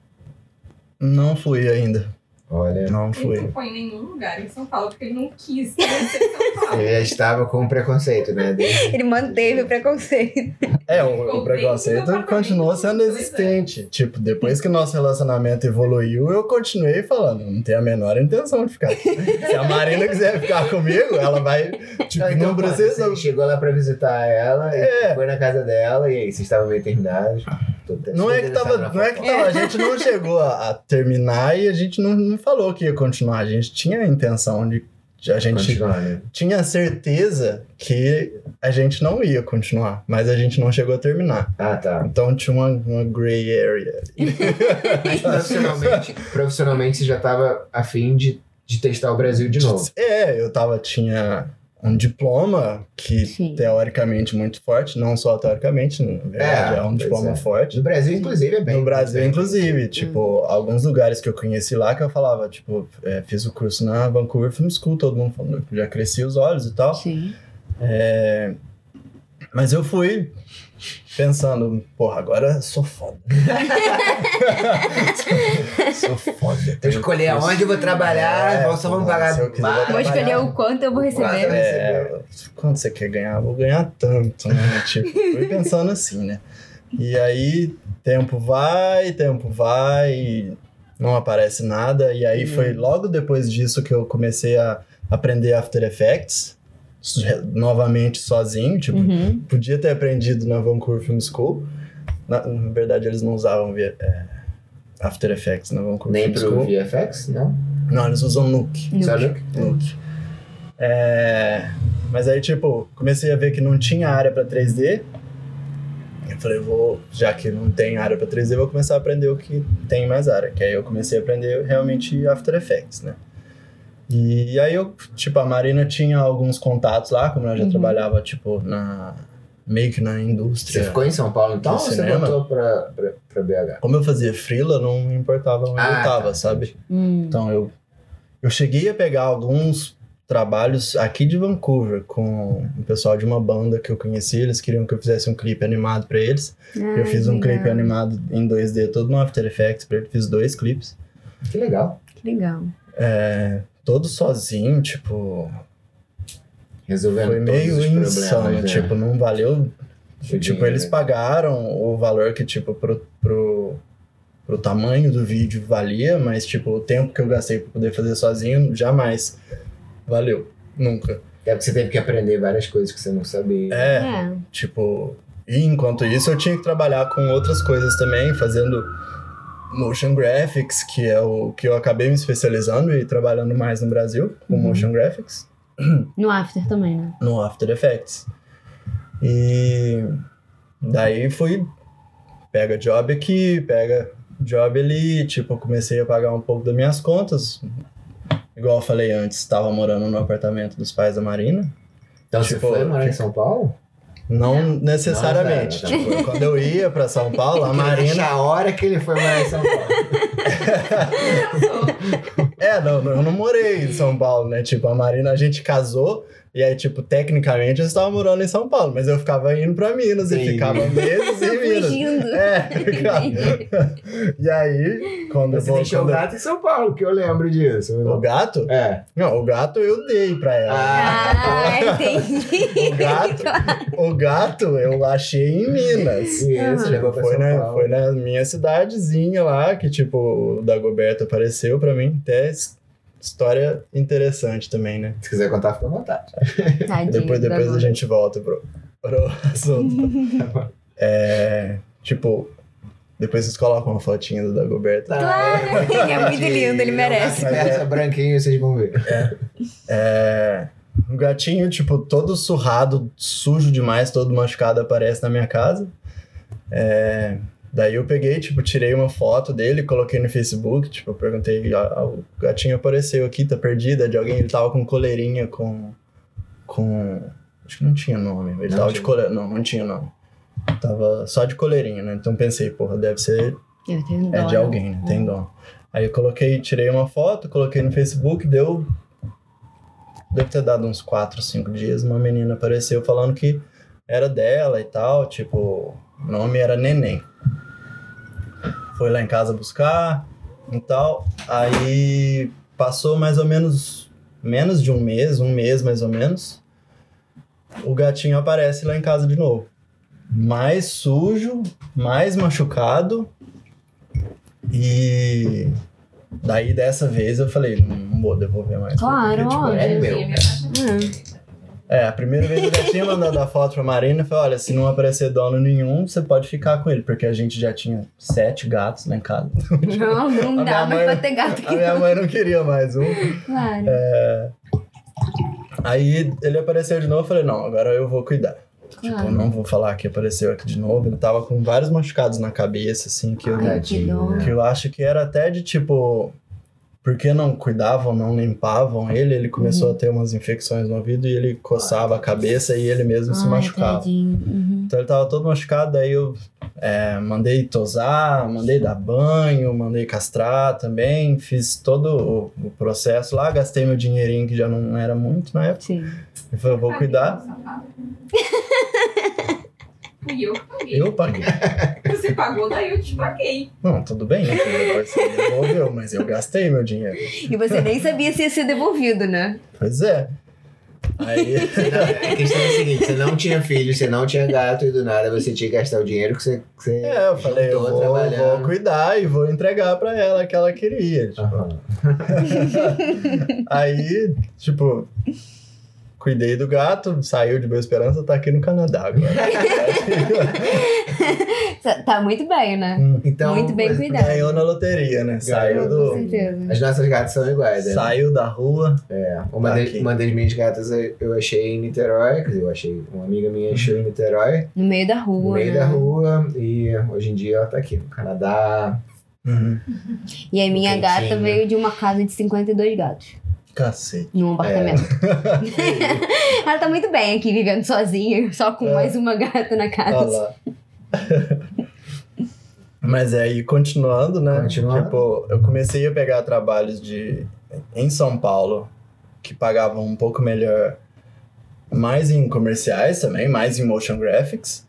não fui ainda. Olha. Não Ele fui. não foi em nenhum lugar em São Paulo porque ele não quis conhecer São Ele já estava com preconceito, né? Desde- Ele manteve o preconceito. É, o, o preconceito continuou sendo apartamento. existente. Tipo, depois que nosso relacionamento evoluiu, eu continuei falando, não tenho a menor intenção de ficar aqui. Se a Marina quiser ficar comigo, ela vai, tipo, então, não precisa... Você chegou lá pra visitar ela, e É. foi na casa dela, e aí vocês estavam meio terminados. Não é que tava, não é que tava, a gente não chegou a, a terminar e a gente não, não falou que ia continuar. A gente tinha a intenção de. de- A gente Continuar, né? tinha certeza que a gente não ia continuar, mas a gente não chegou a terminar. Ah, tá. Então tinha uma, uma gray area. Mas profissionalmente, profissionalmente você já tava afim de, de testar o Brasil de novo. É, eu tava, tinha um diploma que Sim. teoricamente muito forte, não só teoricamente, na verdade, É, é, um diploma é. forte. No Brasil, inclusive, é bem. no Brasil, bem- inclusive, tipo, alguns lugares que eu conheci lá que eu falava, tipo, é, fiz o curso na Vancouver Film School, todo mundo falando já cresci os olhos e tal. Sim. É, mas eu fui pensando, porra, agora sou foda. sou foda. Que escolher aonde eu vou trabalhar, É, vou- só vamos pagar. quiser, vou mais. Vou escolher o quanto eu vou receber. Quanto- É, quanto você quer ganhar? Vou ganhar tanto, né? Tipo, fui pensando assim, né? E aí, tempo vai, tempo vai, e não aparece nada. E aí foi logo depois disso que eu comecei a aprender After Effects, novamente sozinho. Tipo, Uhum. podia ter aprendido na Vancouver Film School. Na, na verdade, eles não usavam via- é, After Effects na Vancouver Nem Film pro School. VFX, não? Não, eles usam Nuke. Só Nuke. Nuke? Nuke. É, mas aí, tipo, comecei a ver que não tinha área pra 3D. Eu falei, vou, já que não tem área pra 3D, vou começar a aprender o que tem mais área. Que aí eu comecei a aprender realmente After Effects, né? E aí eu, tipo, a Marina tinha alguns contatos lá, como ela já Uhum. trabalhava, tipo, na meio que na indústria. Você ficou em São Paulo então ou você cinema? voltou pra, pra, pra BH? Como eu fazia freela, não importava onde Ah, eu tava, tá. sabe? Hum. Então eu, eu cheguei a pegar alguns trabalhos aqui de Vancouver com o pessoal de uma banda que eu conheci. Eles queriam que eu fizesse um clipe animado pra eles. eu Ai, fiz um legal. clipe animado em 2D, todo no After Effects pra eles. Fiz dois clipes. Que legal. Que legal. É, todo sozinho, tipo, Resolvendo foi todos meio insano. né? Tipo, não valeu Foi tipo, dinheiro, eles né? pagaram o valor que, tipo, pro, pro, pro tamanho do vídeo valia, mas, tipo, o tempo que eu gastei pra poder fazer sozinho, jamais valeu. Nunca. É porque você teve que aprender várias coisas que você não sabia. É, É. tipo... E enquanto isso, eu tinha que trabalhar com outras coisas também, fazendo motion graphics, que é o que eu acabei me especializando e trabalhando mais no Brasil, com Uhum. motion graphics. No After também, né? no After Effects. E daí fui pega job aqui, pega job ali, tipo, eu comecei a pagar um pouco das minhas contas. Igual eu falei antes, estava morando no apartamento dos pais da Marina. Então Tipo, você foi morar em São Paulo? Não necessariamente. Não, tipo, quando eu ia para São Paulo, a Marina. A hora que ele foi morar em São Paulo. É, não, não, eu não morei em São Paulo, né? Tipo, a Marina, a gente casou. E aí, tipo, tecnicamente eu estava morando em São Paulo, mas eu ficava indo pra Minas e Entendi. ficava meses em Minas. Fugindo. É, ficava. E aí, quando eu Você vou. deixou o quando eu- gato em São Paulo, que eu lembro disso. O gato? É. Não, o gato eu dei pra ela. Ah, entendi. O gato, o gato eu achei em Minas. E levou pra Foi São na, Paulo. foi na minha cidadezinha lá que, tipo, o Dagoberto apareceu pra mim. Até história interessante também, né? Se quiser contar, fica à vontade. Tadinho, Depois, depois a gente volta pro, pro assunto. é, tipo, depois vocês colocam uma fotinha do Dagoberto. Claro, ele é muito lindo, ele merece. Essa branquinho, vocês vão ver. É, um gatinho, tipo, todo surrado, sujo demais, todo machucado, aparece na minha casa. É, daí eu peguei, tipo, tirei uma foto dele, coloquei no Facebook, tipo, eu perguntei, ah, ah, o gatinho apareceu aqui, tá perdido, é de alguém, ele tava com coleirinha, com... com... acho que não tinha nome, ele Não tava de tinha. coleirinha, não, não tinha nome. Tava só de coleirinha, né? Então pensei, porra, deve ser tenho dó, é de né? alguém, né? Tem dó. Aí eu coloquei, tirei uma foto, coloquei no Facebook, deu. Deve ter dado uns 4, 5 dias. Uma menina apareceu falando que era dela e tal. Tipo, o nome era Neném. Foi lá em casa buscar e tal. Aí passou mais ou menos menos de um mês, um mês mais ou menos, o gatinho aparece lá em casa de novo. Mais sujo, mais machucado. E daí dessa vez eu falei, não, vou devolver mais. Claro, Porque, tipo, é meu. Hum. É, a primeira vez eu já tinha mandado a foto pra Marina e falei, olha, se não aparecer dono nenhum, você pode ficar com ele, porque a gente já tinha sete gatos lá em casa. Não, não A dá mais pra ter gato A aqui. minha mãe não queria mais um. Claro. Aí ele apareceu de novo, eu falei, não, agora eu vou cuidar. Tipo, Claro. não vou falar que apareceu aqui de novo. Ele tava com vários machucados na cabeça, assim, que eu, Ai, que que eu acho que era até de tipo. Porque não cuidavam, não limpavam ele, ele começou Uhum. a ter umas infecções no ouvido e ele coçava a cabeça e ele mesmo se machucava. Uhum. Então ele tava todo machucado, daí eu é, mandei tosar, mandei dar banho, mandei castrar também, fiz todo o, o processo lá, gastei meu dinheirinho que já não era muito na época. Sim. Eu falei, eu vou cuidar. Fui eu que paguei. Eu paguei. Você pagou, daí eu te paguei. Não, tudo bem, você devolveu, mas eu gastei meu dinheiro. E você nem sabia se ia ser devolvido, né? Pois é. Aí. Não, a questão é a seguinte: você não tinha filho, você não tinha gato e do nada você tinha que gastar o dinheiro que você. Que você É, eu falei, eu vou, vou cuidar e vou entregar pra ela que ela queria. Tipo. Aham. Aí, tipo, cuidei do gato, saiu de Boa Esperança, tá aqui no Canadá agora. Tá muito bem, né? Então, Muito bem cuidado. Ganhou na loteria, né? Saiu Com do. certeza. As nossas gatas são iguais, né? Saiu da rua. É, uma, Tá das, aqui. uma das minhas gatas eu achei em Niterói, quer dizer, eu achei, uma amiga minha achou em Niterói, No meio da no rua. meio né? da rua, e hoje em dia ela tá aqui no Canadá. Uhum. E a minha Quentinho. gata veio de uma casa de 52 gatos. Cacete. Num apartamento. Ela tá muito bem aqui, vivendo sozinha, só com É. mais uma gata na Olha casa. lá. Mas aí, continuando, né? Continuando. Tipo, eu comecei a pegar trabalhos de em São Paulo que pagavam um pouco melhor, mais em comerciais também, mais em motion graphics.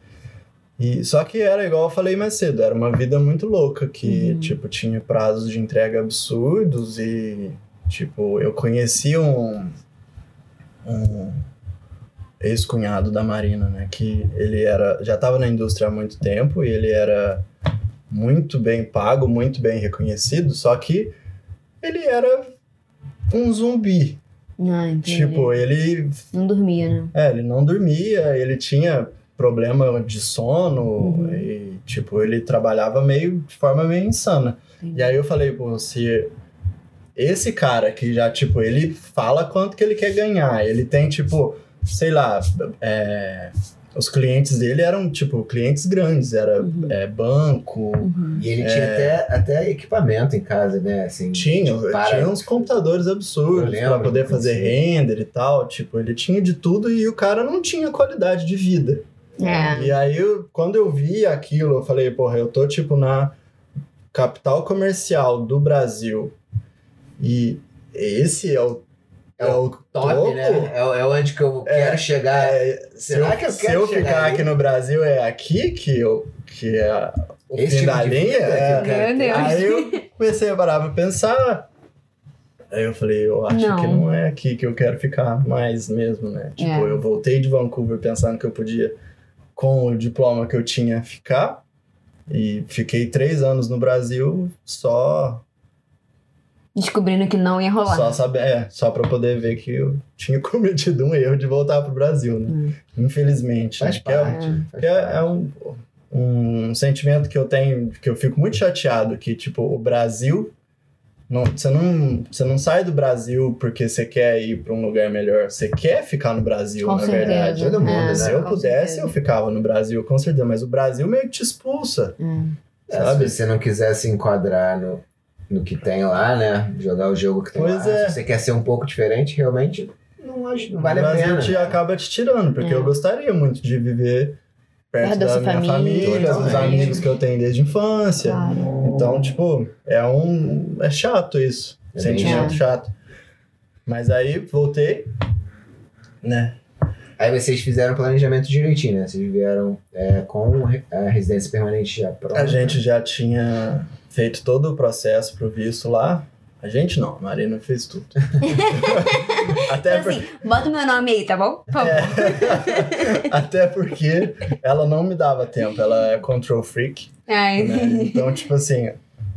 E só que era igual eu falei mais cedo, era uma vida muito louca que, Uhum. tipo, tinha prazos de entrega absurdos e tipo, eu conheci um um ex-cunhado da Marina, né, que ele era já estava na indústria há muito tempo e ele era muito bem pago, muito bem reconhecido, só que ele era um zumbi. Ah, entendi. Tipo, ele, Não dormia, né? é, ele não dormia, ele tinha problema de sono Uhum. e, tipo, ele trabalhava meio de forma meio insana. Entendi. E aí eu falei, pô, se esse cara que já, tipo, ele fala quanto que ele quer ganhar, ele tem, tipo, sei lá, é, os clientes dele eram, tipo, clientes grandes, era Uhum. é, banco, Uhum. E ele tinha até, até equipamento em casa, né? Assim, Tinha, tipo, para- tinha uns computadores absurdos pra poder fazer render e tal. Tipo, ele tinha de tudo e o cara não tinha qualidade de vida. É. E aí, eu- quando eu vi aquilo, eu falei, porra, eu tô, tipo, na capital comercial do Brasil. E esse é o, é o top, topo? né? É, é onde que eu É, quero chegar. É, se Será eu, que eu se quero eu chegar ficar aí? aqui no Brasil, é aqui que, eu, que é o Esse fim tipo da de linha? É. eu quero Meu. Aí eu comecei a parar pra pensar. Aí eu falei, eu acho Não. que não é aqui que eu quero ficar mais mesmo, né? Tipo, É. eu voltei de Vancouver pensando que eu podia, com o diploma que eu tinha, ficar. E fiquei três anos no Brasil só, Descobrindo que não ia rolar. só saber, é, só pra poder ver que eu tinha cometido um erro de voltar pro Brasil, né? Hum. Infelizmente. Faz né? Que é- parte. que é, é parte. um, um sentimento que eu tenho, que eu fico muito chateado, que, tipo, o Brasil. Não, você, não, você não sai do Brasil porque você quer ir para um lugar melhor. Você quer ficar no Brasil, Com na verdade. certeza. Todo mundo, É, né? Se eu pudesse, certeza. eu ficava no Brasil, com certeza. Mas o Brasil meio que te expulsa. Hum. Sabe? Se você não quiser se enquadrar no, no que tem lá, né? Jogar o jogo que tem Pois lá. é. Se você quer ser um pouco diferente, realmente não, acho, não vale a pena. te acaba te tirando, porque É. eu gostaria muito de viver perto Perto da da sua minha família, família, dos amigos que eu tenho desde a infância. Claro. Então, tipo, é um. É chato isso. É sentimento chato. chato. Mas aí voltei, né? Aí vocês fizeram o planejamento direitinho, né? Vocês vieram é, com a residência permanente já pronta. A gente já tinha feito todo o processo pro visto lá. A gente não, a Marina fez tudo. Até, Então, por- assim, bota o meu nome aí, tá bom? Por favor. até porque ela não me dava tempo, ela é control freak, né? Então, tipo assim,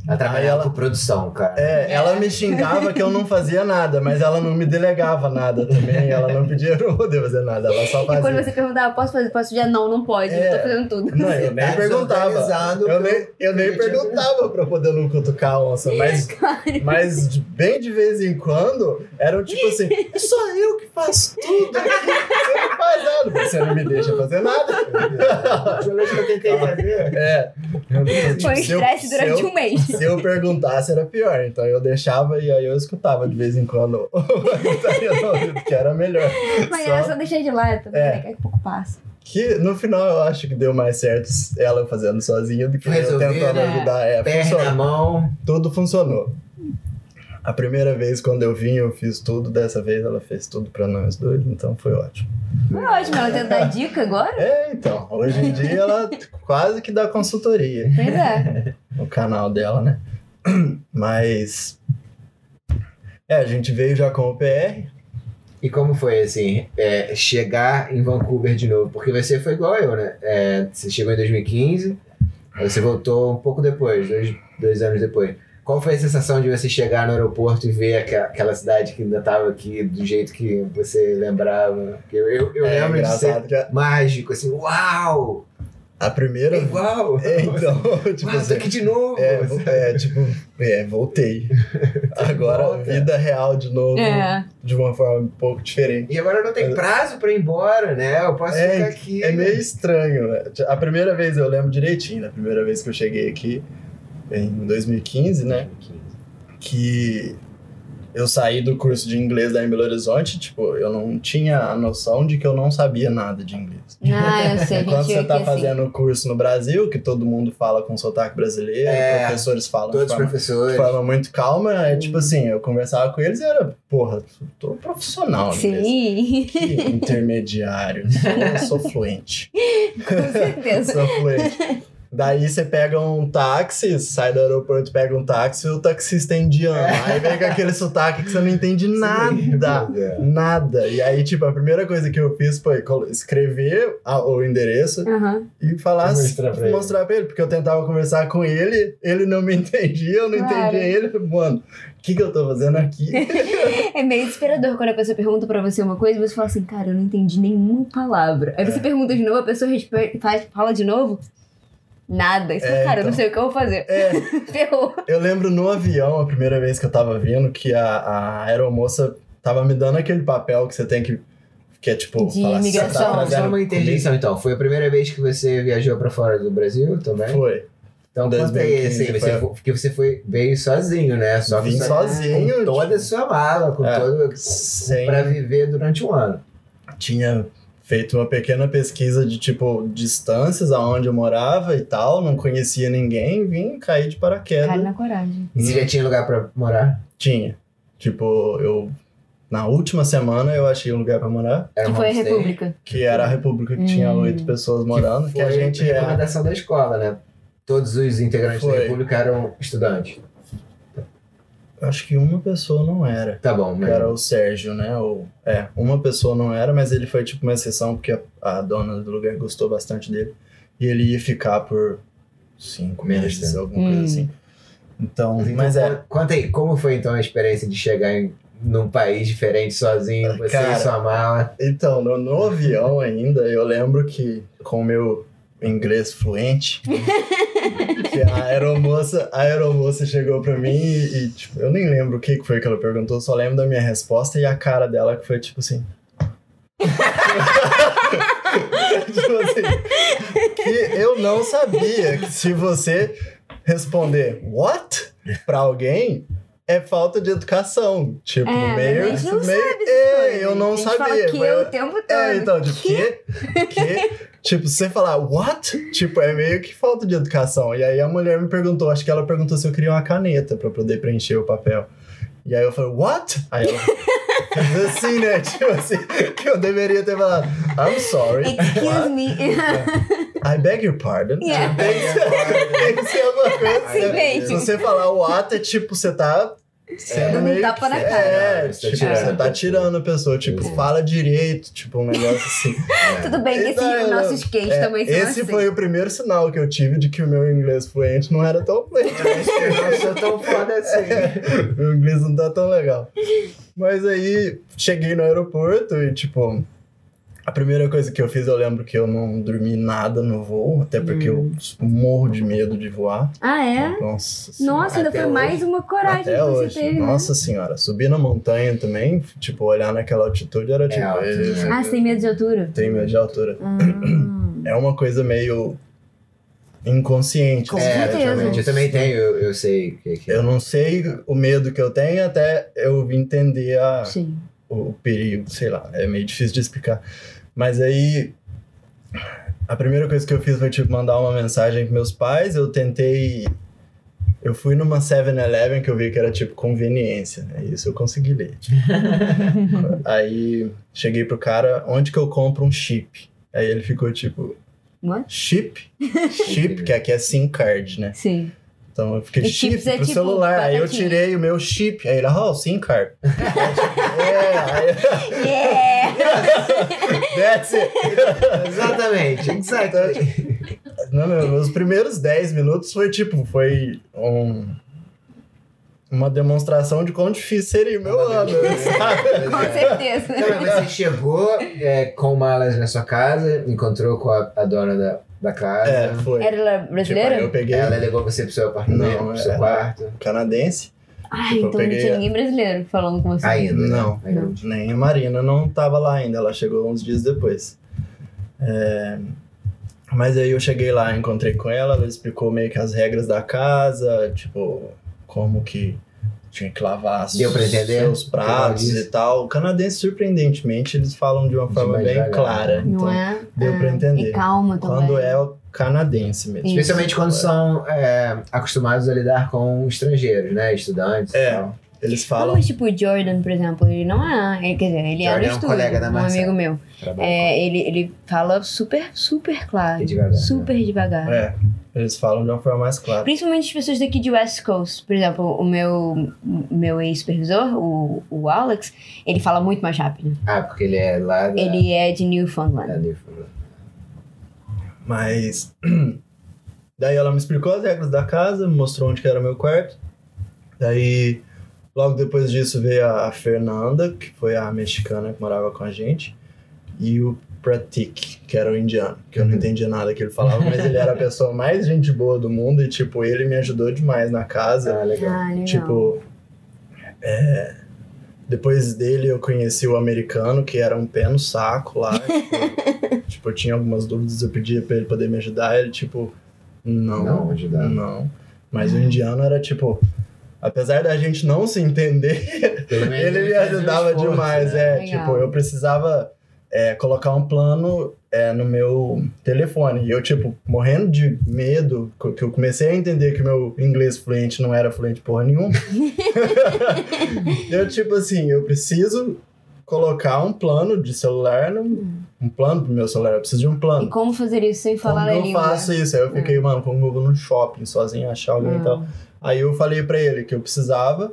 Ela trabalhava ela- com produção, cara. é, ela me xingava que eu não fazia nada, mas ela não me delegava nada também, ela não pedia pra eu poder fazer nada, ela só E quando fazia. você perguntava, posso fazer? Posso já? Não, não pode. É. Eu tô fazendo tudo. Não, eu nem Tá perguntava. Eu nem, eu nem perguntava pra poder não cutucar a onça, mas, mas bem de vez em quando eram tipo assim: é só eu que faço tudo aqui, você não faz nada, você não me deixa fazer nada. Deixa eu ver o que eu tentei fazer. É. Tipo, Foi um eu- estresse se durante eu- um mês. Se eu perguntasse, era pior. Então eu deixava e aí eu escutava de vez em quando que era melhor. Mas Só era só deixar de lado. É. Daqui a pouco passa. Que no final eu acho que deu mais certo ela fazendo sozinha do que eu Resolver, tentando né? ajudar. É, Perna funcionou. mão. Tudo funcionou. A primeira vez quando eu vim, eu fiz tudo. Dessa vez ela fez tudo pra nós dois, então foi ótimo. Foi ótimo, ela tenta dar dica agora? É, então. Hoje em dia ela quase que dá consultoria Pois é. no canal dela, né? Mas. É, a gente veio já com o PR. E como foi, assim, é, chegar em Vancouver de novo? Porque você foi igual eu, né? É, você chegou em 2015, aí você voltou um pouco depois, dois, dois anos depois. Qual foi a sensação de você chegar no aeroporto e ver aqua- aquela cidade que ainda estava aqui do jeito que você lembrava? Eu, eu, eu é lembro de ser a, mágico, assim, uau! a primeira. É igual! É, então, tipo Uau, tô assim. aqui de novo! É, é, tipo, é, voltei. Agora, volta. vida real de novo, É. de uma forma um pouco diferente. E agora não tem prazo pra ir embora, né? Eu posso É, ficar aqui. É meio estranho, né? A primeira vez eu lembro direitinho, da primeira vez que eu cheguei aqui, em 2015, né? Que eu saí do curso de inglês lá em Belo Horizonte, tipo, eu não tinha a noção de que eu não sabia nada de inglês. Ah, eu sei. Gente você aqui tá assim. fazendo o curso no Brasil, que todo mundo fala com sotaque brasileiro, É, professores falam Todos de forma, de professores. forma muito calma, é tipo assim, eu conversava com eles e era, porra, tô profissional. Sim, Que intermediário, sou, sou fluente. com certeza. Sou fluente. Daí você pega um táxi, sai do aeroporto, pega um táxi, o taxista é indiano. Aí vem com aquele sotaque que você não entende nada. É. Nada. E aí, tipo, a primeira coisa que eu fiz foi escrever a- o endereço e falar, Mostrar pra ele. mostrar pra ele. Porque eu tentava conversar com ele, ele não me entendia, eu não Claro. entendia ele. Eu falei, Mano, o que, que eu tô fazendo aqui? É meio desesperador quando a pessoa pergunta pra você uma coisa e você fala assim, cara, eu não entendi nenhuma palavra. Aí É. você pergunta de novo, a pessoa respe- faz, fala de novo, nada. Você fala, É, cara, eu não então. sei o que eu vou fazer. É, Ferrou. Eu lembro no avião, a primeira vez que eu tava vindo, que a, a aeromoça tava me dando aquele papel que você tem que. Que é tipo. De falar, "Você imigração. tá Só, uma comida?" interjeição, então. Foi a primeira vez que você viajou pra fora do Brasil também? Foi. Então, conta aí, 2015 assim, você, foi. foi- porque você foi, veio sozinho, né? Só Vim sozinho, Com toda a tipo, sua mala, com É. todo... Sem- Pra viver durante um ano. Tinha feito uma pequena pesquisa de tipo distâncias aonde eu morava e tal, não conhecia ninguém, vim cair de paraquedas. Cara, na coragem. E você já tinha lugar pra morar? Tinha. Tipo, eu. Na última semana eu achei um lugar pra morar, Era Que foi a? República. que era a República, que tinha Hum. oito pessoas morando, que, a foi gente é. recomendação da escola, né? Todos os integrantes da Foi. República eram estudantes. Acho que uma pessoa não era. Tá bom, Que mas... era o Sérgio, né? O, é, uma pessoa não era, mas ele foi tipo uma exceção, porque a, a dona do lugar gostou bastante dele. E ele ia ficar por cinco Menos meses, tempo. alguma Hum. coisa assim. Então, Então, mas é. con- Conta aí, como foi então a experiência de chegar em, num país diferente sozinho, você Cara. e sua mala? Então, no, no avião ainda, eu lembro que com o meu inglês fluente, que a aeromoça, a aeromoça chegou pra mim e, e, tipo, eu nem lembro o que foi que ela perguntou, só lembro da minha resposta e a cara dela que foi tipo assim. tipo assim, que eu não sabia que se você responder what pra alguém é falta de educação. Tipo, É, meio. mas a gente não meio sabe é, eu não sabia. que mas eu- o tempo todo. é, então, tipo, que? Que? Tipo, se você falar what? Tipo, é meio que falta de educação. E aí a mulher me perguntou, acho que ela perguntou se eu queria uma caneta pra poder preencher o papel. E aí eu falei, what? Aí ela fez assim, né? Tipo assim, que eu deveria ter falado, I'm sorry. Excuse what? me. I beg your pardon. Yeah. Tem que ser, tem que ser alguma coisa. Sim, né? bem. Se você falar what, é tipo, você tá sendo um meio tapa que- na cara. É, Você tipo, tirando você a tá pessoa. tirando a pessoa, tipo, É. fala direito, tipo, um negócio assim. Tudo bem que esse, Então, eu- nossos queixos É, também são esse assim. foi o primeiro sinal que eu tive de que o meu inglês fluente não era tão fluente. Eu acho que eu não sou tão foda assim. meu inglês não tá tão legal. Mas aí cheguei no aeroporto e, tipo, a primeira coisa que eu fiz, eu lembro que eu não dormi nada no voo, até porque Hum. eu morro de medo de voar. Ah, é? Nossa senhora. Nossa, ainda foi hoje. mais uma coragem Até que você hoje. teve. né? Nossa senhora. Subir na montanha também, tipo, olhar naquela altitude era tipo. alto, "Eh, né? Ah, você tem medo de altura? Tenho medo de altura. Ah. É uma coisa meio inconsciente. Com É, né? Eu também tenho, eu, eu sei o que, que é. Eu não sei o medo que eu tenho até eu entender a, Sim. o perigo, sei lá, é meio difícil de explicar. Mas aí a primeira coisa que eu fiz foi tipo mandar uma mensagem pros meus pais, eu tentei eu fui numa 7-Eleven que eu vi que era tipo conveniência, né? Isso eu consegui ler. aí cheguei pro cara, onde que eu compro um chip? Aí ele ficou tipo, What? chip? chip, que aqui é SIM card, né? Sim. Então eu fiquei E chip é pro tipo celular. Aí eu tirei o meu chip. Aí ele, oh, SIM card. é, aí, Yeah! that's it. Exatamente, exactly. Não, os primeiros 10 minutos foi tipo, foi um, uma demonstração de quão difícil seria o meu Uma ano, demonstração. sabe? Com certeza. Então, mas você chegou é, com malas na sua casa, encontrou com a, a dona da, da casa. É, foi. Era ela Tipo, brasileira? aí eu peguei Ela levou você pro seu apartamento, Não, pro seu é. quarto. canadense. Ah, tipo, então não tinha ninguém brasileiro falando com você. Ainda. né? Não, Ainda. nem a Marina não tava lá ainda, ela chegou uns dias depois. É, Mas aí eu cheguei lá, encontrei com ela, ela explicou meio que as regras da casa, tipo, como que tinha que lavar Deu pra entender? seus pratos e tal. O canadense, surpreendentemente, eles falam de uma forma bem devagar, clara. Não então, é? deu Ah, pra entender. E calma também. quando é o canadense mesmo. Especialmente quando são é, acostumados a lidar com estrangeiros, né? Estudantes É. e tal. Eles falam. mas tipo, o Jordan, por exemplo, ele não é. Ele, quer dizer, ele é Jordan é um estúdio, colega da um Marcela. amigo meu. É, ele, ele fala super, super claro. E devagar, super devagar. É, eles falam de uma forma mais clara. Principalmente as pessoas daqui de West Coast. Por exemplo, o meu, meu ex-supervisor, o, o Alex, ele fala muito mais rápido. Ah, porque ele é lá da... Ele é de Newfoundland. da Newfoundland. Mas. Daí ela me explicou as regras da casa, me mostrou onde que era o meu quarto. Daí, logo depois disso, veio a Fernanda, que foi a mexicana que morava com a gente, e o Pratik, que era o indiano, que eu não Uhum. entendia nada que ele falava, mas ele era a pessoa mais gente boa do mundo e, tipo, ele me ajudou demais na casa. Ah, legal. Ah, legal. Tipo, é, depois dele eu conheci o americano, que era um pé no saco lá. tipo, tipo, eu tinha algumas dúvidas, eu pedia pra ele poder me ajudar, ele tipo, não, Não, ajudar. não. Mas o indiano era tipo, apesar da gente não se entender, ele me ajudava esforço, demais, né? é, Legal. tipo, eu precisava é, colocar um plano é, no meu telefone. E eu, tipo, morrendo de medo, que eu comecei a entender que o meu inglês fluente não era fluente porra nenhuma. eu, tipo assim, eu preciso colocar um plano de celular, no, um plano pro meu celular, eu preciso de um E plano. como fazer isso sem falar como a eu língua? faço isso? Aí eu fiquei, mano, como eu vou no shopping sozinho, achar alguém e Hum. tal. Aí eu falei pra ele que eu precisava.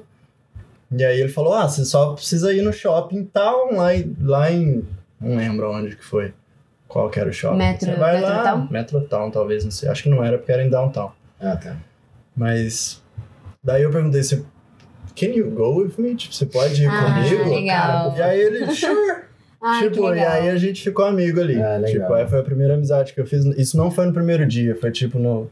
E aí ele falou: Ah, você só precisa ir no shopping tal, lá, em- lá em. Não lembro onde que foi. Qual que era o shopping? Metro- você vai lá. Metrotown? Metrotown, talvez, não sei. Acho que não era porque era em downtown. Ah, tá. Mas. Daí eu perguntei se. Can you go with me? Tipo, você pode ir Ah, comigo? legal. E aí ele, sure. Ah, tipo, e aí a gente ficou amigo ali. Ah, legal. tipo, aí foi a primeira amizade que eu fiz. Isso não foi no primeiro dia, foi tipo no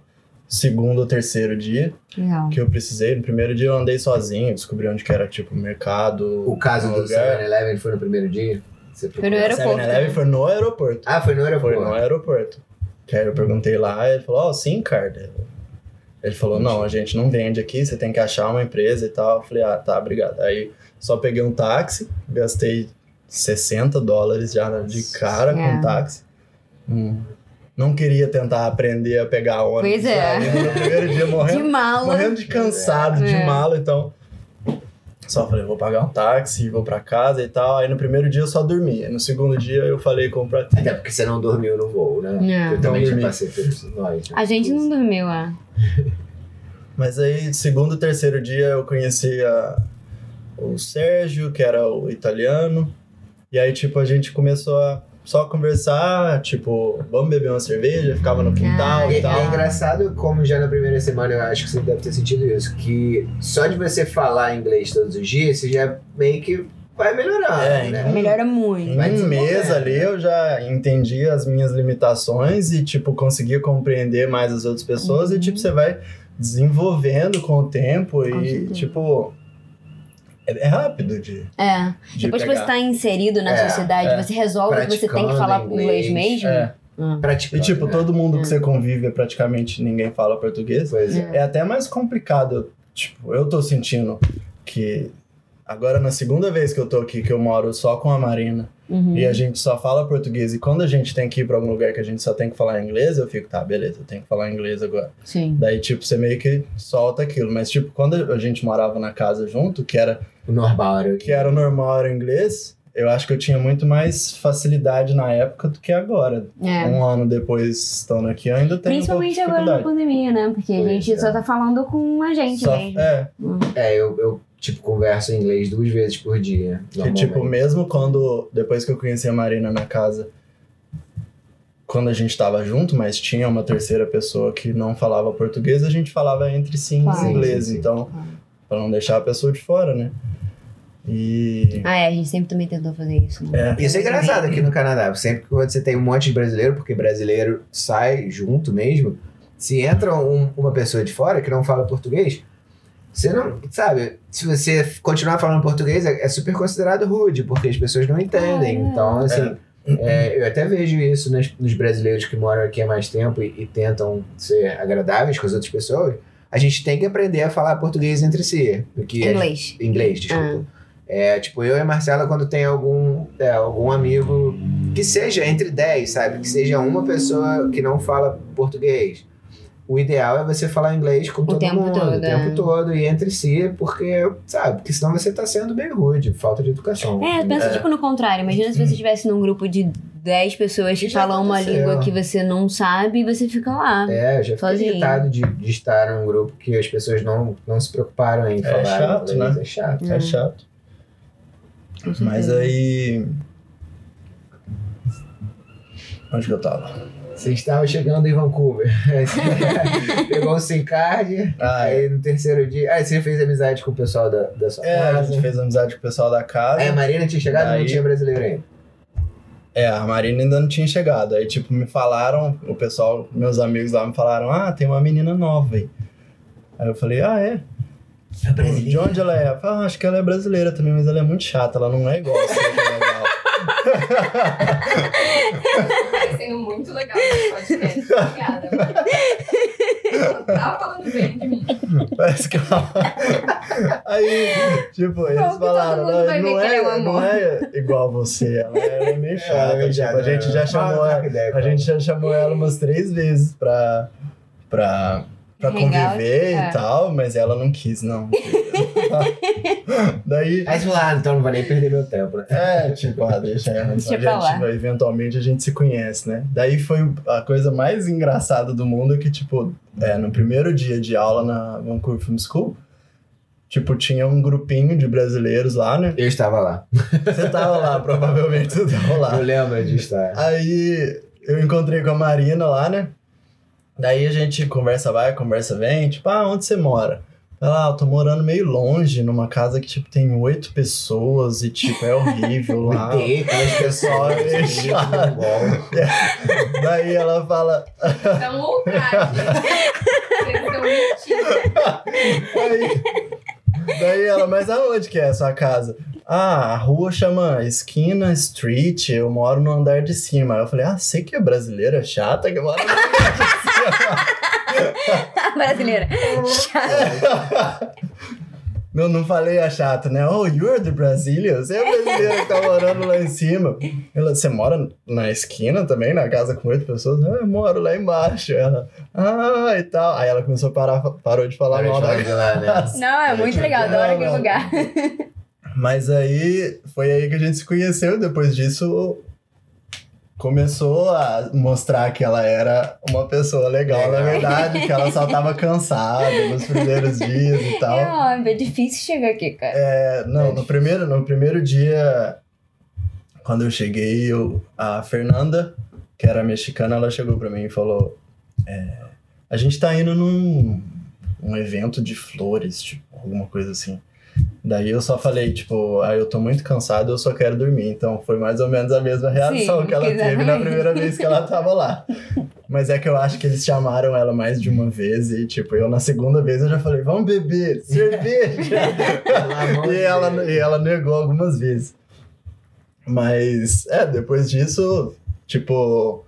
segundo ou terceiro dia Legal. que eu precisei. No primeiro dia eu andei sozinho, descobri onde que era, tipo, mercado. O caso do lugar. 7-Eleven foi no primeiro dia? Você Foi no aeroporto. 7-Eleven foi no aeroporto. Ah, foi no aeroporto. Foi no aeroporto. Que aí eu perguntei lá, ele falou, ó, sim, card. Ele falou, não, a gente não vende aqui, você tem que achar uma empresa e tal. Eu falei, ah, tá, obrigado. Aí só peguei um táxi, gastei 60 dólares já de cara É. com táxi. Hum. Não queria tentar aprender a pegar ônibus. Pois é. No primeiro dia De morrendo, mala. morrendo de cansado, de É. mala, então... Só falei, vou pagar um táxi, vou pra casa e tal. Aí no primeiro dia eu só dormi. Aí no segundo dia eu falei com o Prati. Até porque você não dormiu no voo, né? Não. Eu também Não já dormi. passei por isso. Nós, né? A gente não dormiu, ah. Mas aí, segundo e terceiro dia, eu conheci a, o Sérgio, que era o italiano. E aí, tipo, a gente começou a só conversar, tipo, vamos beber uma cerveja, ficava no quintal E e é tal. engraçado como já na primeira semana eu acho que você deve ter sentido isso, que só de você falar inglês todos os dias, você já meio que vai melhorando, É, né? Melhora muito. Em Vai um mês ali eu já entendi as minhas limitações e, tipo, conseguia compreender mais as outras pessoas Uhum. e, tipo, você vai desenvolvendo com o tempo e, certeza. tipo, é, é rápido de, É. de Depois que pegar. você tá inserido na É, sociedade, é. você resolve que você tem que falar inglês, inglês mesmo. É. Hum. E, tipo, né? todo mundo que É. você convive, praticamente ninguém fala português. Pois é. É até mais complicado. Tipo, eu tô sentindo que agora na segunda vez que eu tô aqui, que eu moro só com a Marina, Uhum. e a gente só fala português, e quando a gente tem que ir pra algum lugar que a gente só tem que falar inglês, eu fico, tá, beleza, eu tenho que falar inglês agora. Sim. Daí, tipo, você meio que solta aquilo. Mas, tipo, quando a gente morava na casa junto, que era, O normal era o que era o normal, era o inglês, eu acho que eu tinha muito mais facilidade na época do que agora. É. Um ano depois, estando aqui, eu ainda tenho Principalmente um agora na pandemia, né? Porque a Pois gente é. só tá falando com a gente Só- mesmo. é, É, eu, eu, tipo, converso em inglês duas vezes por dia. Normalmente. tipo, mesmo quando. Depois que eu conheci a Marina na casa, quando a gente tava junto, mas tinha uma terceira pessoa que não falava português, a gente falava entre si em Claro. inglês. Sim, sim, sim. Então, pra não deixar a pessoa de fora, né? E. Ah, é, a gente sempre também tentou fazer isso. Né? É, Isso é engraçado aqui no Canadá. Sempre que você tem um monte de brasileiro, porque brasileiro sai junto mesmo, se entra um- uma pessoa de fora que não fala português, você não. Sabe, se você continuar falando português, é, é super considerado rude, porque as pessoas não entendem. Ah, é. Então, assim. é, eu até vejo isso nas- nos brasileiros que moram aqui há mais tempo e, e tentam ser agradáveis com as outras pessoas. A gente tem que aprender a falar português entre si. Porque Inglês. Inglês, desculpa. É, tipo, eu e a Marcela, quando tem algum, é, algum amigo que seja entre 10, sabe? Que seja uma pessoa que não fala português. O ideal é você falar inglês com todo tempo mundo, todo, o tempo é. todo e entre si, porque, sabe? Porque senão você tá sendo bem rude, falta de educação. É, pensa É. tipo no contrário. Imagina se você estivesse num grupo de 10 pessoas que falam uma língua que você não sabe e você fica lá. É, eu já fiquei Sozinho. irritado de, de estar num grupo que as pessoas não, não se preocuparam em É falar chato, né? É chato. É chato. Mas aí. Onde que eu tava? Você estava chegando em Vancouver. Pegou o SIM card. Ah, é. Aí no terceiro dia. Aí você fez amizade com o pessoal da, da sua É, a casa. gente fez amizade com o pessoal da casa. Aí a Marina tinha chegado e não tinha brasileiro ainda. É, a Marina ainda não tinha chegado. Aí, tipo, me falaram, o pessoal, meus amigos lá me falaram, ah, tem uma menina nova aí. Aí eu falei, ah, é? De onde ela é? Eu falei, ah, acho que ela é brasileira também, mas ela é muito chata, ela não é igual a você, que é legal. Tá sendo muito legal esse podcast. Obrigada. Ela tá falando bem de mim. Parece que ela... Aí, tipo, eles Pronto, falaram, não, não é é, não amor." é igual a você, ela é meio chata. É, tipo, a gente já chamou ela, a gente já chamou ela umas três vezes pra, pra, pra Hangout, conviver é. e tal, mas ela não quis, não. Daí, Aí você falou, ah, então não vou nem perder meu tempo, né? é, tipo, ah, deixa ela. Deixa a gente, vai- eventualmente a gente se conhece, né? Daí foi a coisa mais engraçada do mundo que, tipo, é, no primeiro dia de aula na Vancouver Film School, tipo, tinha um grupinho de brasileiros lá, né? Eu estava lá. Você tava lá, provavelmente você tava lá. Eu lembro de estar. Aí eu encontrei com a Marina lá, né? Daí a gente conversa vai, conversa vem, tipo, ah, onde você mora? Ela, ah, eu tô morando meio longe, numa casa que, tipo, tem oito pessoas e, tipo, é horrível lá. Tem pessoas. é. Daí ela fala, É um ultraje. Vocês estão mentindo. Aí, daí ela, mas aonde que é a sua casa? Ah, a rua chama Esquina Street, eu moro no andar de cima. Aí eu falei, ah, você que é brasileira chata que mora no andar de cima. Brasileira. Chata. Eu não falei a chata, né? Oh, you're the Brazilian? Você é brasileira que tá morando lá em cima. Ela, você mora na esquina também, na casa com oito pessoas? Ah, eu moro lá embaixo. Ela, ah, e tal. Aí ela começou a parar, parou de falar mal da né? Não, é muito legal, adoro aquele Não, lugar. Mas aí foi aí que a gente se conheceu. Depois disso, começou a mostrar que ela era uma pessoa legal, na Legal. verdade, que ela só tava cansada nos primeiros dias e tal. É é difícil chegar aqui, cara. É, não, no primeiro, no primeiro dia, quando eu cheguei, eu, a Fernanda, que era mexicana, ela chegou pra mim e falou: é, A gente tá indo num um evento de flores, tipo, alguma coisa assim. Daí eu só falei, tipo, ah, eu tô muito cansado, eu só quero dormir. Então foi mais ou menos a mesma reação Sim, que ela teve na exatamente. primeira vez que ela tava lá. Mas é que eu acho que eles chamaram ela mais de uma vez e, tipo, eu na segunda vez eu já falei, vamos beber, cerveja. E, ela, e ela negou algumas vezes. Mas, é, depois disso, tipo.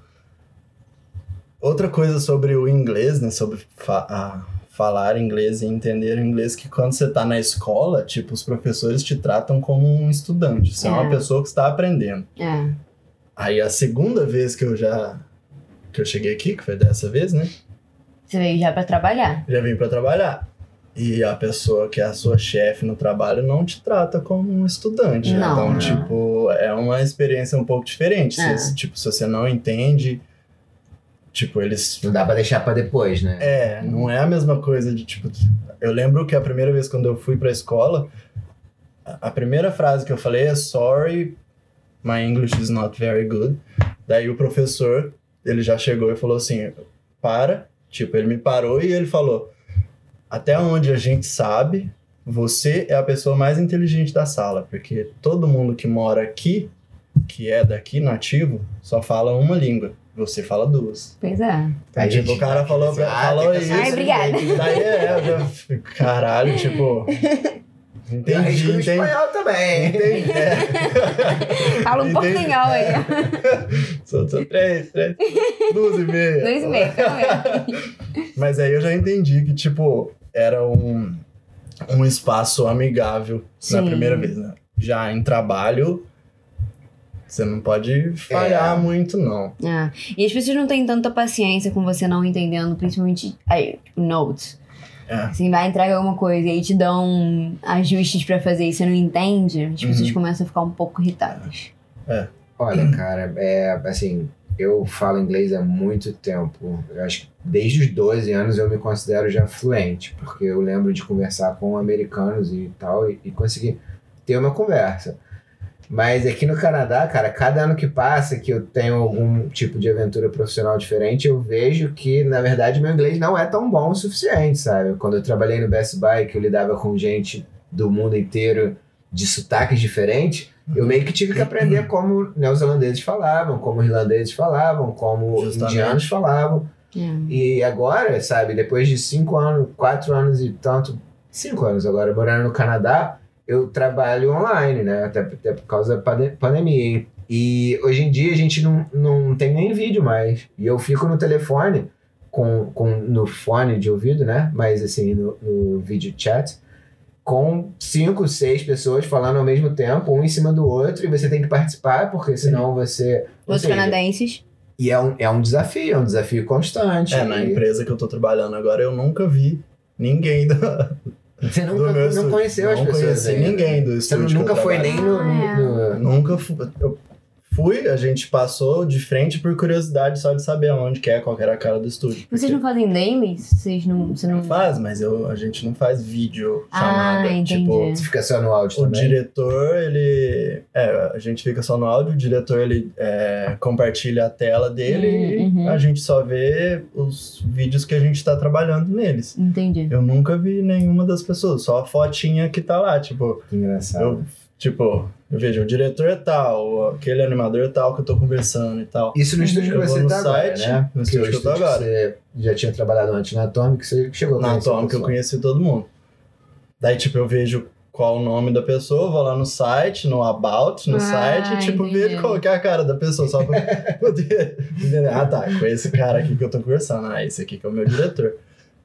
Outra coisa sobre o inglês, né? Sobre a- falar inglês e entender inglês, que quando você tá na escola, tipo, os professores te tratam como um estudante. Você é, É. uma pessoa que está aprendendo. É. Aí a segunda vez que eu já. que eu cheguei aqui, que foi dessa vez, né? Você veio já pra trabalhar. já vim para trabalhar. E a pessoa que é a sua chefe no trabalho não te trata como um estudante. Não. Então, Não. tipo, é uma experiência um pouco diferente. É. Se, tipo, se você não entende, tipo, eles. Não dá pra deixar pra depois, né? É, não é a mesma coisa de, tipo. Eu lembro que a primeira vez quando eu fui pra escola, a primeira frase que eu falei é sorry, my English is not very good. Daí o professor, ele já chegou e falou assim, para. Tipo, ele me parou e ele falou, até onde a gente sabe, você é a pessoa mais inteligente da sala, porque todo mundo que mora aqui, que é daqui, nativo, só fala uma língua. Você fala duas. Pois é. Aí, tipo, o cara falou, pra- Ah, falou isso. Ai, obrigada. Daí é, eu Caralho, tipo. Entendi, entendi. espanhol também. Entendi. É. Fala um Entendi. portunhol aí. São, são três, três, duas e meia. Dois e meio, pelo menos. Mas aí eu já entendi que, tipo, era um, um espaço amigável na Sim. primeira vez, né? Já em trabalho, você não pode falhar É. muito, não. É. E as pessoas não têm tanta paciência com você não entendendo, principalmente aí, notes. É. Assim, vai entregar alguma coisa e aí te dão ajustes pra fazer e você não entende, as pessoas Uhum. começam a ficar um pouco irritadas. Olha, cara, é assim, eu falo inglês há muito tempo. Eu acho que desde os 12 anos eu me considero já fluente, porque eu lembro de conversar com americanos e tal e, e conseguir ter uma conversa. Mas aqui no Canadá, cara, cada ano que passa que eu tenho algum tipo de aventura profissional diferente, eu vejo que, na verdade, meu inglês não é tão bom o suficiente, sabe? Quando eu trabalhei no Best Buy, que eu lidava com gente do mundo inteiro de sotaques diferentes, eu meio que tive que aprender como neozelandeses falavam, como irlandeses falavam, como Justamente. indianos falavam. É. E agora, sabe, depois de cinco anos, quatro anos e tanto, cinco anos agora, morando no Canadá, eu trabalho online, né? Até, até por causa da pande- pandemia. E hoje em dia a gente não, não tem nem vídeo mais. E eu fico no telefone, com, com, no fone de ouvido, né? Mas assim, no, no vídeo chat, com cinco, seis pessoas falando ao mesmo tempo, um em cima do outro, e você tem que participar, porque senão você. seja, canadenses. e é um, é um desafio, é um desafio constante. É, na E empresa que eu tô trabalhando agora, eu nunca vi ninguém da, Você do nunca meu não conheceu as não pessoas conheci ainda. ninguém do Você estúdio. que eu nunca foi trabalho. nem no. Ah, no- no- Nunca fui. Eu fui, a gente passou de frente por curiosidade só de saber aonde que é, qual que era a cara do estúdio. Vocês não fazem dailies? Vocês não. Você não... Faz, mas eu, a gente não faz vídeo Ah, chamada. entendi. Tipo, Você fica só no áudio o também. diretor, ele. É, a gente fica só no áudio, o diretor ele é, compartilha a tela dele Hum, uhum. e a gente só vê os vídeos que a gente tá trabalhando neles. Entendi. Eu nunca vi nenhuma das pessoas, só a fotinha que tá lá, tipo, Que engraçado. eu, tipo, eu vejo o diretor é tal, aquele animador é tal que eu tô conversando e tal. Isso no estúdio que você no tá agora, site, né? no estúdio que eu tô estúdio agora. Você já tinha trabalhado antes na Atomic, você chegou a Na que eu conheci todo mundo. Daí, tipo, eu vejo qual o nome da pessoa, vou lá no site, no About, no Ah, site, e, tipo, entendi. vejo qual que é a cara da pessoa, só pra poder entender. Ah, tá, com esse cara aqui que eu tô conversando. Ah, esse aqui que é o meu diretor.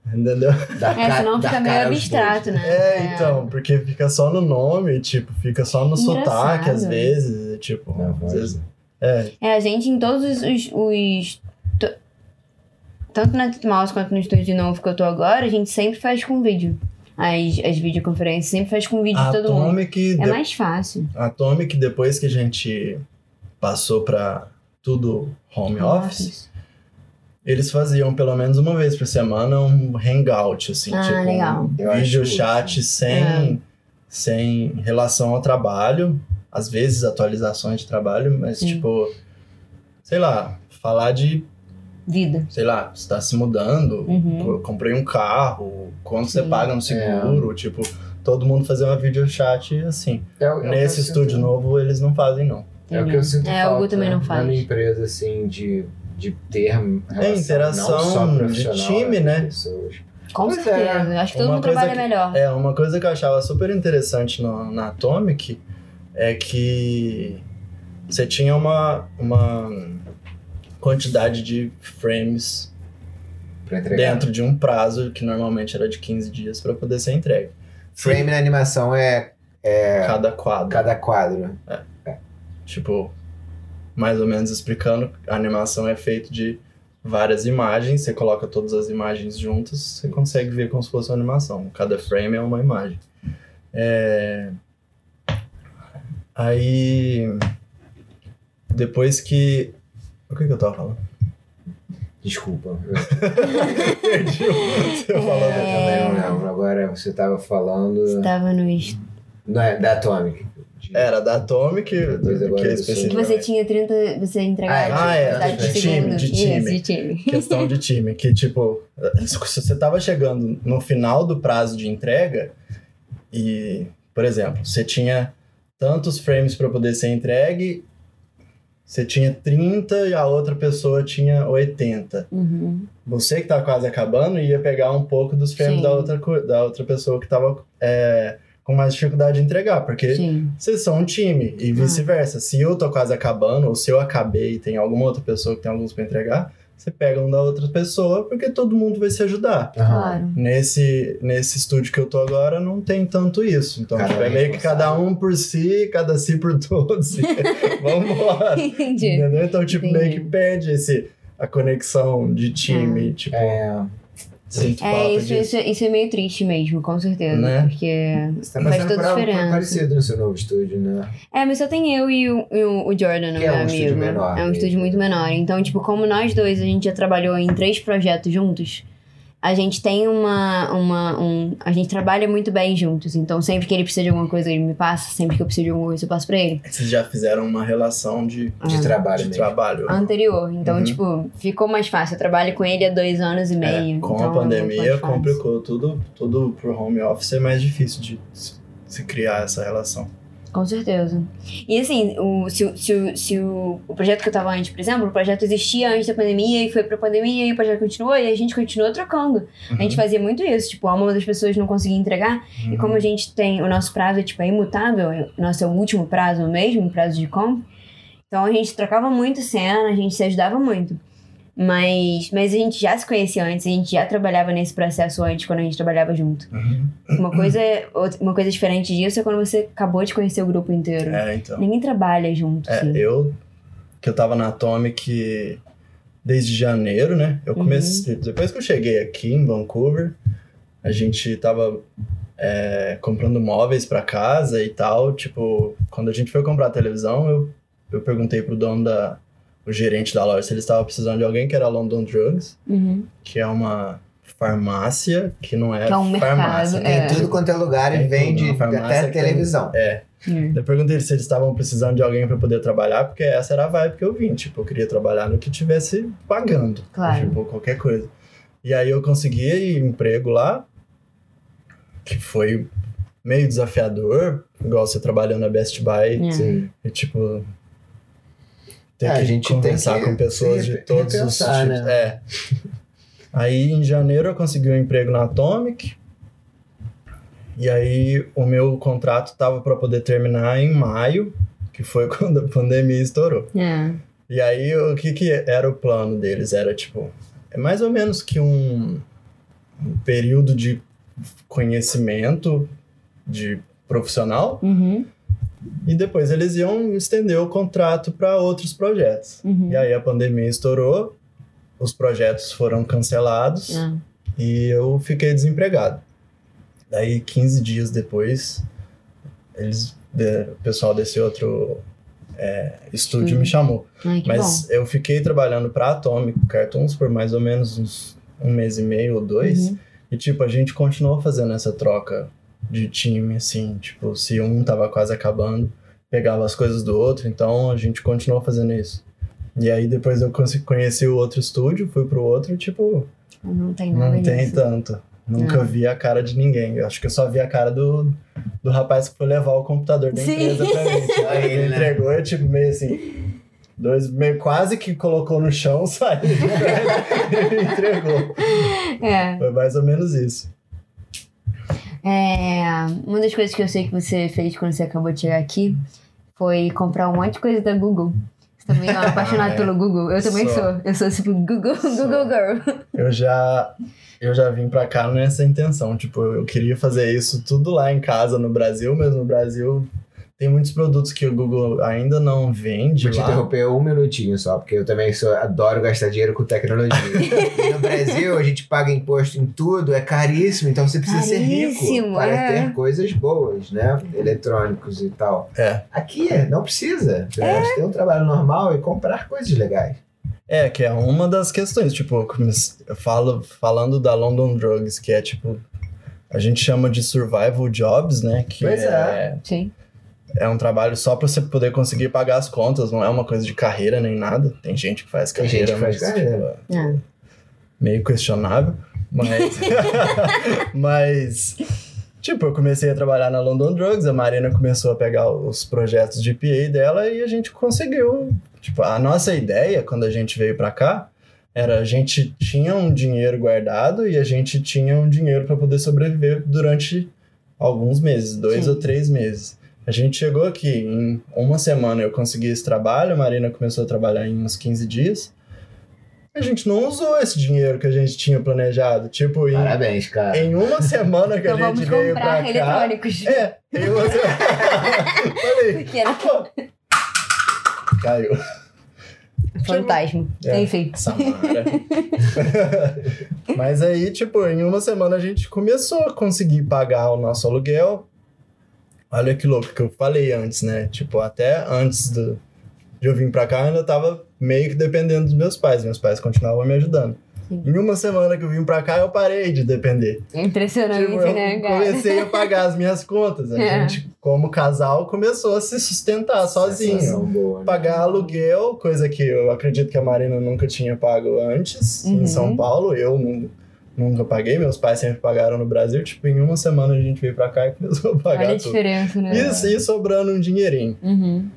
Entendeu? Da É, senão fica meio abstrato, né? É, então, porque fica só no nome, tipo, fica só no Engraçado. sotaque, às vezes, tipo, Na às voz, vezes, né? é, É, a gente em todos os. os, os- t- tanto na Mouse quanto no estúdio novo que eu tô agora, a gente sempre faz com vídeo. As, as videoconferências sempre faz com vídeo a de todo mundo. É de- mais fácil. a Atomic, depois que a gente passou pra, tudo home office, eles faziam pelo menos uma vez por semana um hangout, assim, Ah, tipo legal. um vídeo chat sem, É. sem relação ao trabalho, às vezes atualizações de trabalho, mas Sim. tipo, sei lá, falar de, Vida. sei lá, você tá se mudando, Uhum. co- comprei um carro, quanto você Sim. paga no seguro, tipo, todo mundo fazer uma videochat assim. É, o- é o Nesse estúdio novo eles não fazem não. É o que eu sinto É, o falta Gu também não na faz. minha empresa, assim, de, de ter relação, interação não só de profissional time, com as né? pessoas. Com Pois é. certeza. Acho que todo Uma mundo coisa trabalha que- melhor. É, uma coisa que eu achava super interessante no, na Atomic é que você tinha uma, uma quantidade de frames dentro de um prazo que normalmente era de 15 dias para poder ser entregue. Frame na animação é, é Cada quadro. cada quadro. Tipo, mais ou menos explicando, a animação é feita de várias imagens, você coloca todas as imagens juntas, você consegue ver como se fosse uma animação. Cada frame é uma imagem. É... Aí, depois que... O que, que eu tava falando? Desculpa. Eu Perdi o que você falou. É. também não lembro. Agora você tava falando. Estava no. est- Não é da Atomic. Era da Atomic, que é do Que específico. você tinha 30. Você entregava. Ah, é, quantidade de de time, de time. Isso, de time. questão de time, que tipo, se você tava chegando no final do prazo de entrega e, por exemplo, você tinha tantos frames para poder ser entregue, você tinha 30 e a outra pessoa tinha 80. Uhum. Você que tá quase acabando ia pegar um pouco dos frames Sim. da outra, da outra pessoa que tava é, com mais dificuldade de entregar, porque Sim. vocês são um time e vice-versa. Se eu tô quase acabando, ou se eu acabei e tem alguma outra pessoa que tem alguns pra entregar, você pega um da outra pessoa, porque todo mundo vai se ajudar. Claro. Nesse, nesse estúdio que eu tô agora, não tem tanto isso. Então, Cada tipo, é meio que cada um por si, cada si por todos. e Vambora. Entendi. Entendeu? Então, tipo, Entendi. meio que perde esse, a conexão de time. Tipo, É, sinto É, falta isso, disso. isso, isso é meio triste mesmo, com certeza. Né? Porque. você tá Faz toda algo diferença. parecido no seu novo estúdio, né? É, mas só tem eu e o, e o- Jordan, Que meu é um amigo. estúdio menor é um estúdio muito menor. Então, tipo, como nós dois, a gente já trabalhou em três projetos juntos, a gente tem uma. uma um, a gente trabalha muito bem juntos. Então, sempre que ele precisa de alguma coisa, ele me passa. Sempre que eu preciso de alguma coisa, eu passo pra ele. Vocês já fizeram uma relação de, De Ah. trabalho de mesmo. trabalho. Anterior. Então, Uhum. tipo, ficou mais fácil. Eu trabalho com ele há dois anos e É, meio. com então a é pandemia complicou tudo, tudo pro home office é mais difícil de se- se criar essa relação. Com certeza. E assim, o, se, o- se, se o, o projeto que eu tava antes, por exemplo, o projeto existia antes da pandemia e foi pra pandemia e o projeto continuou e a gente continuou trocando. A gente fazia muito isso, tipo, uma das pessoas não conseguia entregar Uhum. e como a gente tem, o nosso prazo é, tipo, é imutável, é- o nosso é o último prazo mesmo, o prazo de compra, então a gente trocava muito cena, a gente se ajudava muito. Mas, mas a gente já se conhecia antes, a gente já trabalhava nesse processo antes, quando a gente trabalhava junto. Uhum. Uma coisa, uma coisa diferente disso é quando você acabou de conhecer o grupo inteiro. É, então. Ninguém trabalha junto, É, assim. eu que eu tava na Atomic desde janeiro, né? Eu comecei depois que eu cheguei aqui em Vancouver, a gente tava é, comprando móveis pra casa e tal. Tipo, quando a gente foi comprar a televisão, eu, eu perguntei pro dono da o gerente da loja se ele estava precisando de alguém que era London Drugs, Uhum. que é uma farmácia que não é, Que é um mercado, farmácia. Tem É. tudo quanto é lugar e Tem vende farmácia até que tem- televisão. É. Hum. Eu perguntei se eles estavam precisando de alguém para poder trabalhar, porque essa era a vibe que eu vim. Tipo, eu queria trabalhar no que tivesse pagando. Claro. Tipo, qualquer coisa. E aí eu consegui emprego lá, que foi meio desafiador, igual você trabalhando na Best Buy. É. Sim. E, tipo, ter É, a que gente tem conversar que com pessoas se de todos os repensar, tipos. né? É. Aí, em janeiro, eu consegui um emprego na Atomic. E aí, o meu contrato tava para poder terminar em maio, que foi quando a pandemia estourou. É. E aí, o que que era o plano deles? Era, tipo, é mais ou menos que um, um período de conhecimento de profissional Uhum. E depois eles iam estender o contrato para outros projetos. Uhum. E aí a pandemia estourou, os projetos foram cancelados É. e eu fiquei desempregado. Daí 15 dias depois, eles, o pessoal desse outro é, estúdio me chamou. Ai, Mas eu fiquei trabalhando pra Atomic Cartoons por mais ou menos uns um mês e meio ou dois. Uhum. E, tipo, a gente continuou fazendo essa troca de time, assim. Tipo, se um tava quase acabando, pegava as coisas do outro. Então, a gente continuou fazendo isso. E aí, depois eu conheci o outro estúdio, fui pro outro e, tipo. Não tem nada não tem disso. tanto. Nunca Não. vi a cara de ninguém. Eu acho que eu só vi a cara do, do rapaz que foi levar o computador da Sim. empresa pra mim. Tipo, Aí, ele né? entregou, eu, tipo, meio assim... Dois, meio quase que colocou no chão, saiu e entregou. É. Foi mais ou menos isso. É, uma das coisas que eu sei que você fez quando você acabou de chegar aqui foi comprar um monte de coisa da Google. Você também é um apaixonado é. pelo Google. Eu também Sou. sou. Eu sou tipo Google, Google Girl. Eu já, eu já vim pra cá nessa intenção. Tipo, eu queria fazer isso tudo lá em casa, no Brasil, mas no Brasil tem muitos produtos que o Google ainda não vende Vou te lá. interromper um minutinho só, porque eu também sou, adoro gastar dinheiro com tecnologia. No Brasil, a gente paga imposto em tudo, é caríssimo, então você precisa ser Caríssimo, rico para é. ter coisas boas, né? Eletrônicos e tal. É. Aqui, não precisa. Você pode ter um trabalho normal e comprar coisas legais. É, que é uma das questões. Tipo, eu falo, falando da London Drugs, que é tipo. A gente chama de survival jobs, né? Que Pois é, Sim. É um trabalho só pra você poder conseguir pagar as contas, não é uma coisa de carreira nem nada. Tem gente que faz Tem carreira, gente que faz mas, carreira. tipo, É. meio questionável, mas mas tipo, eu comecei a trabalhar na London Drugs, a Marina começou a pegar os projetos de PA dela e a gente conseguiu, tipo, a nossa ideia quando a gente veio pra cá era a gente tinha um dinheiro guardado e a gente tinha um dinheiro para poder sobreviver durante alguns meses, dois Sim. ou três meses. A gente chegou aqui, em uma semana eu consegui esse trabalho, a Marina começou a trabalhar em uns 15 dias. A gente não usou esse dinheiro que a gente tinha planejado. Tipo, em, Parabéns, cara. em uma semana que Então a vamos gente veio comprar pra cá. eletrônicos. É, em uma semana. Falei, Pequeno caiu. fantasma. É. Enfim. Samara. Mas aí, tipo, em uma semana a gente começou a conseguir pagar o nosso aluguel. Olha que louco que eu falei antes, né? Tipo, até antes do, de eu vir pra cá, eu ainda tava meio que dependendo dos meus pais. Meus pais continuavam me ajudando. Sim. Em uma semana que eu vim pra cá, eu parei de depender. É Impressionante, Tipo, eu né, cara? comecei a pagar as minhas contas. A É. gente, como casal, começou a se sustentar sozinho Sensação boa, né? pagar aluguel, coisa que eu acredito que a Marina nunca tinha pago antes Uhum. em São Paulo. Eu nunca paguei, meus pais sempre pagaram no Brasil. Tipo, em uma semana a gente veio pra cá e começou a pagar Olha a tudo. diferença, né? Isso, e sobrando um dinheirinho. Uhum.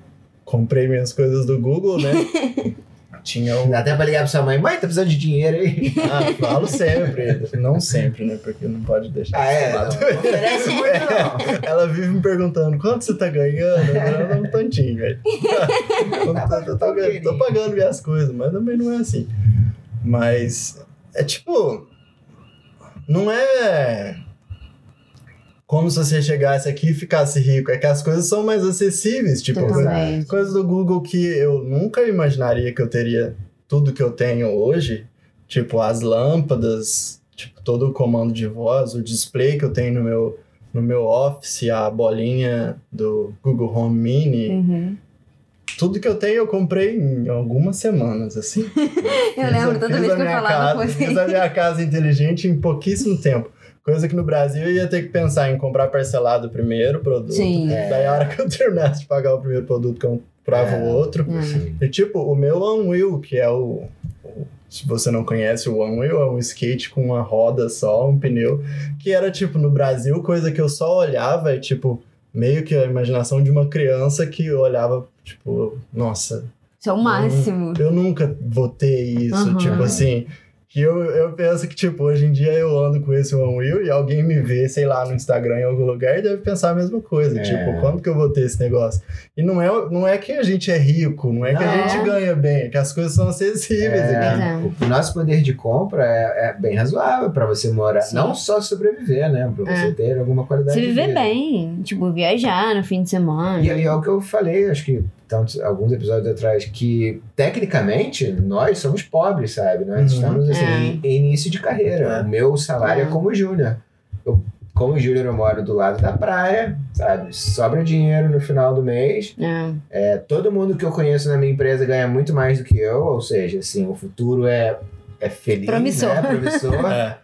Comprei minhas coisas do Google, né? Tinha um. Dá até pra ligar pra sua mãe, mãe, tá precisando de dinheiro aí. Ah, falo sempre. Não sempre, né? Porque não pode deixar. Ah, é? Não, não oferece muito, não. Ela vive me perguntando quanto você tá ganhando. Eu dou um tantinho, velho. Eu tô, tô- tô ganhando- tô pagando minhas coisas, mas também não é assim. Mas é tipo. Não é como se você chegasse aqui e ficasse rico. É que as coisas são mais acessíveis. Tipo, coisas do Google que eu nunca imaginaria que eu teria tudo que eu tenho hoje. Tipo, as lâmpadas, tipo, todo o comando de voz, o display que eu tenho no meu, no meu Office, a bolinha do Google Home Mini. Uhum. Tudo que eu tenho eu comprei em algumas semanas, assim. Eu lembro toda vez que eu minha falava com casa, você. Fiz a minha casa inteligente em pouquíssimo tempo. Coisa que no Brasil eu ia ter que pensar em comprar parcelado o primeiro produto. Sim. É. Daí a hora que eu terminasse de pagar o primeiro produto, que eu comprava É. o outro. Hum. E tipo, o meu One Wheel, que é o, o- Se você não conhece, o One Wheel é um skate com uma roda só, um pneu. Que era tipo, no Brasil, coisa que eu só olhava e tipo, meio que a imaginação de uma criança que olhava, tipo, nossa, Isso é o máximo. eu nunca vou ter isso, Aham. tipo assim. Que eu, eu penso que, tipo, hoje em dia eu ando com esse One Wheel e alguém me vê, sei lá, no Instagram em algum lugar e deve pensar a mesma coisa. É. Tipo, quando que eu vou ter esse negócio? E não é, não é que a gente é rico, não é que a Não. gente ganha bem, é que as coisas são acessíveis É, aqui. aqui. o nosso poder de compra é, é bem razoável pra você morar. Sim. Não só sobreviver, né? Pra você É. ter alguma qualidade Você de viver bem. Tipo, viajar no fim de semana. E, e é o que eu falei, acho que tantos, alguns episódios atrás, que tecnicamente nós somos pobres, sabe? Nós Uhum. estamos assim, É. em, em início de carreira. É. O meu salário é, É. como júnior. Eu como o Júnior eu moro do lado da praia, sabe? Sobra dinheiro no final do mês. É. É, todo mundo que eu conheço na minha empresa ganha muito mais do que eu, ou seja, assim, o futuro é, é feliz, Promissor. né? Promissor. É.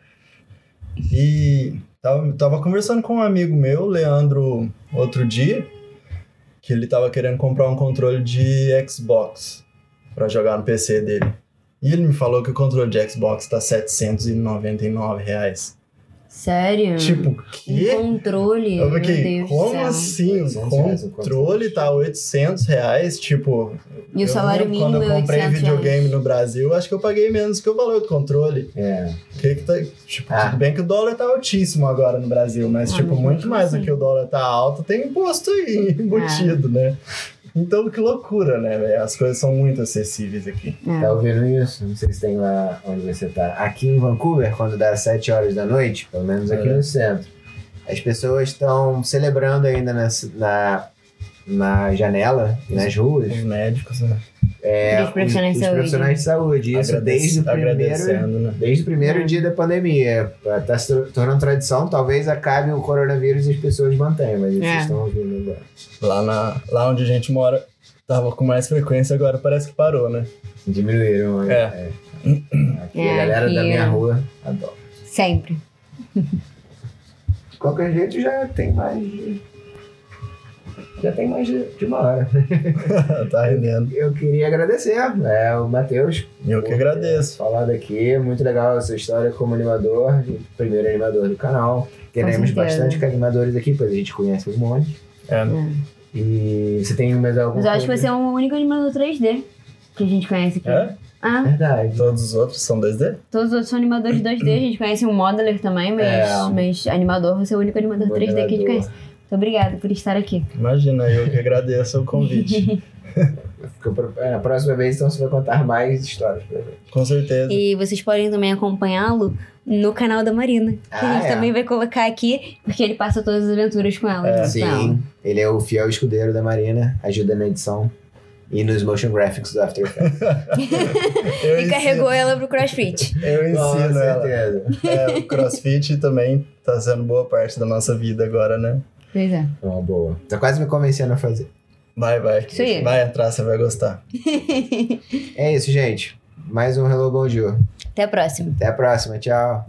E tava, tava conversando com um amigo meu, Leandro, outro dia, que ele tava querendo comprar um controle de Xbox pra jogar no PC dele. E ele me falou que o controle de Xbox tá 799 reais. Sério? Tipo, um que? controle. Eu meu fiquei, Deus do como céu. assim? 800 O reais controle tá 800 reais? Tipo, E o eu salário lembro mínimo Quando eu é comprei 800 videogame reais. no Brasil, acho que eu paguei menos que o valor do controle. É. Que que tá, tipo, Ah. tudo bem que o dólar tá altíssimo agora no Brasil, mas, Ah, tipo, muito mais do assim. que o dólar tá alto, tem imposto aí embutido, né? Então, que loucura, né? As coisas são muito acessíveis aqui. É. Tá ouvindo isso? Não sei se tem lá onde você tá. Aqui em Vancouver, quando dá 7 horas da noite, pelo menos aqui É. no centro, as pessoas estão celebrando ainda na, na, na janela e nas ruas. Os médicos, né? É, Os profissionais os, de os saúde. profissionais de saúde. Isso Agradece- desde o primeiro, agradecendo, né? desde o primeiro É. dia da pandemia. Tá se tor- tornando tradição. Talvez acabe o coronavírus e as pessoas mantenham, mas É. vocês estão ouvindo agora. Lá, na, lá onde a gente mora, tava com mais frequência, agora parece que parou, né? Diminuíram. né? É. Aqui É, a galera aqui da minha é. rua adora. Sempre. De qualquer jeito já tem mais. Já tem mais de, de uma hora. tá rendendo. Eu queria agradecer é, o Matheus. Eu que agradeço. Falado aqui. Muito legal a sua história como animador, primeiro animador do canal. Teremos bastante animadores aqui, pois a gente conhece um monte. É, E você tem mais alguma Mas eu acho que você é o único animador 3D que a gente conhece aqui. é? Ah, Verdade. Todos os outros são 2D? todos os outros são animadores 2D. A gente conhece um modeler também, mas, É. mas animador, você é o único animador 3D que a gente conhece. Muito obrigada por estar aqui. Imagina, eu que agradeço o convite. É, Na próxima vez, então, você vai contar mais histórias pra gente. Com certeza. E vocês podem também acompanhá-lo no canal da Marina. Que a Ah, gente é. também vai colocar aqui, porque ele passa todas as aventuras com ela. com ela. Sim, ele é o fiel escudeiro da Marina, ajuda na edição e nos motion graphics do After Effects. E carregou ela pro CrossFit. Eu Com ensino ela. certeza. É, o crossfit também tá sendo boa parte da nossa vida agora, né? Pois é. Uma boa. Tá quase me convencendo a fazer. Vai, vai. Isso aí. Vai entrar, você vai gostar. É isso, gente. Mais um Hello Bonjour. Até a próxima. Até a próxima. Tchau.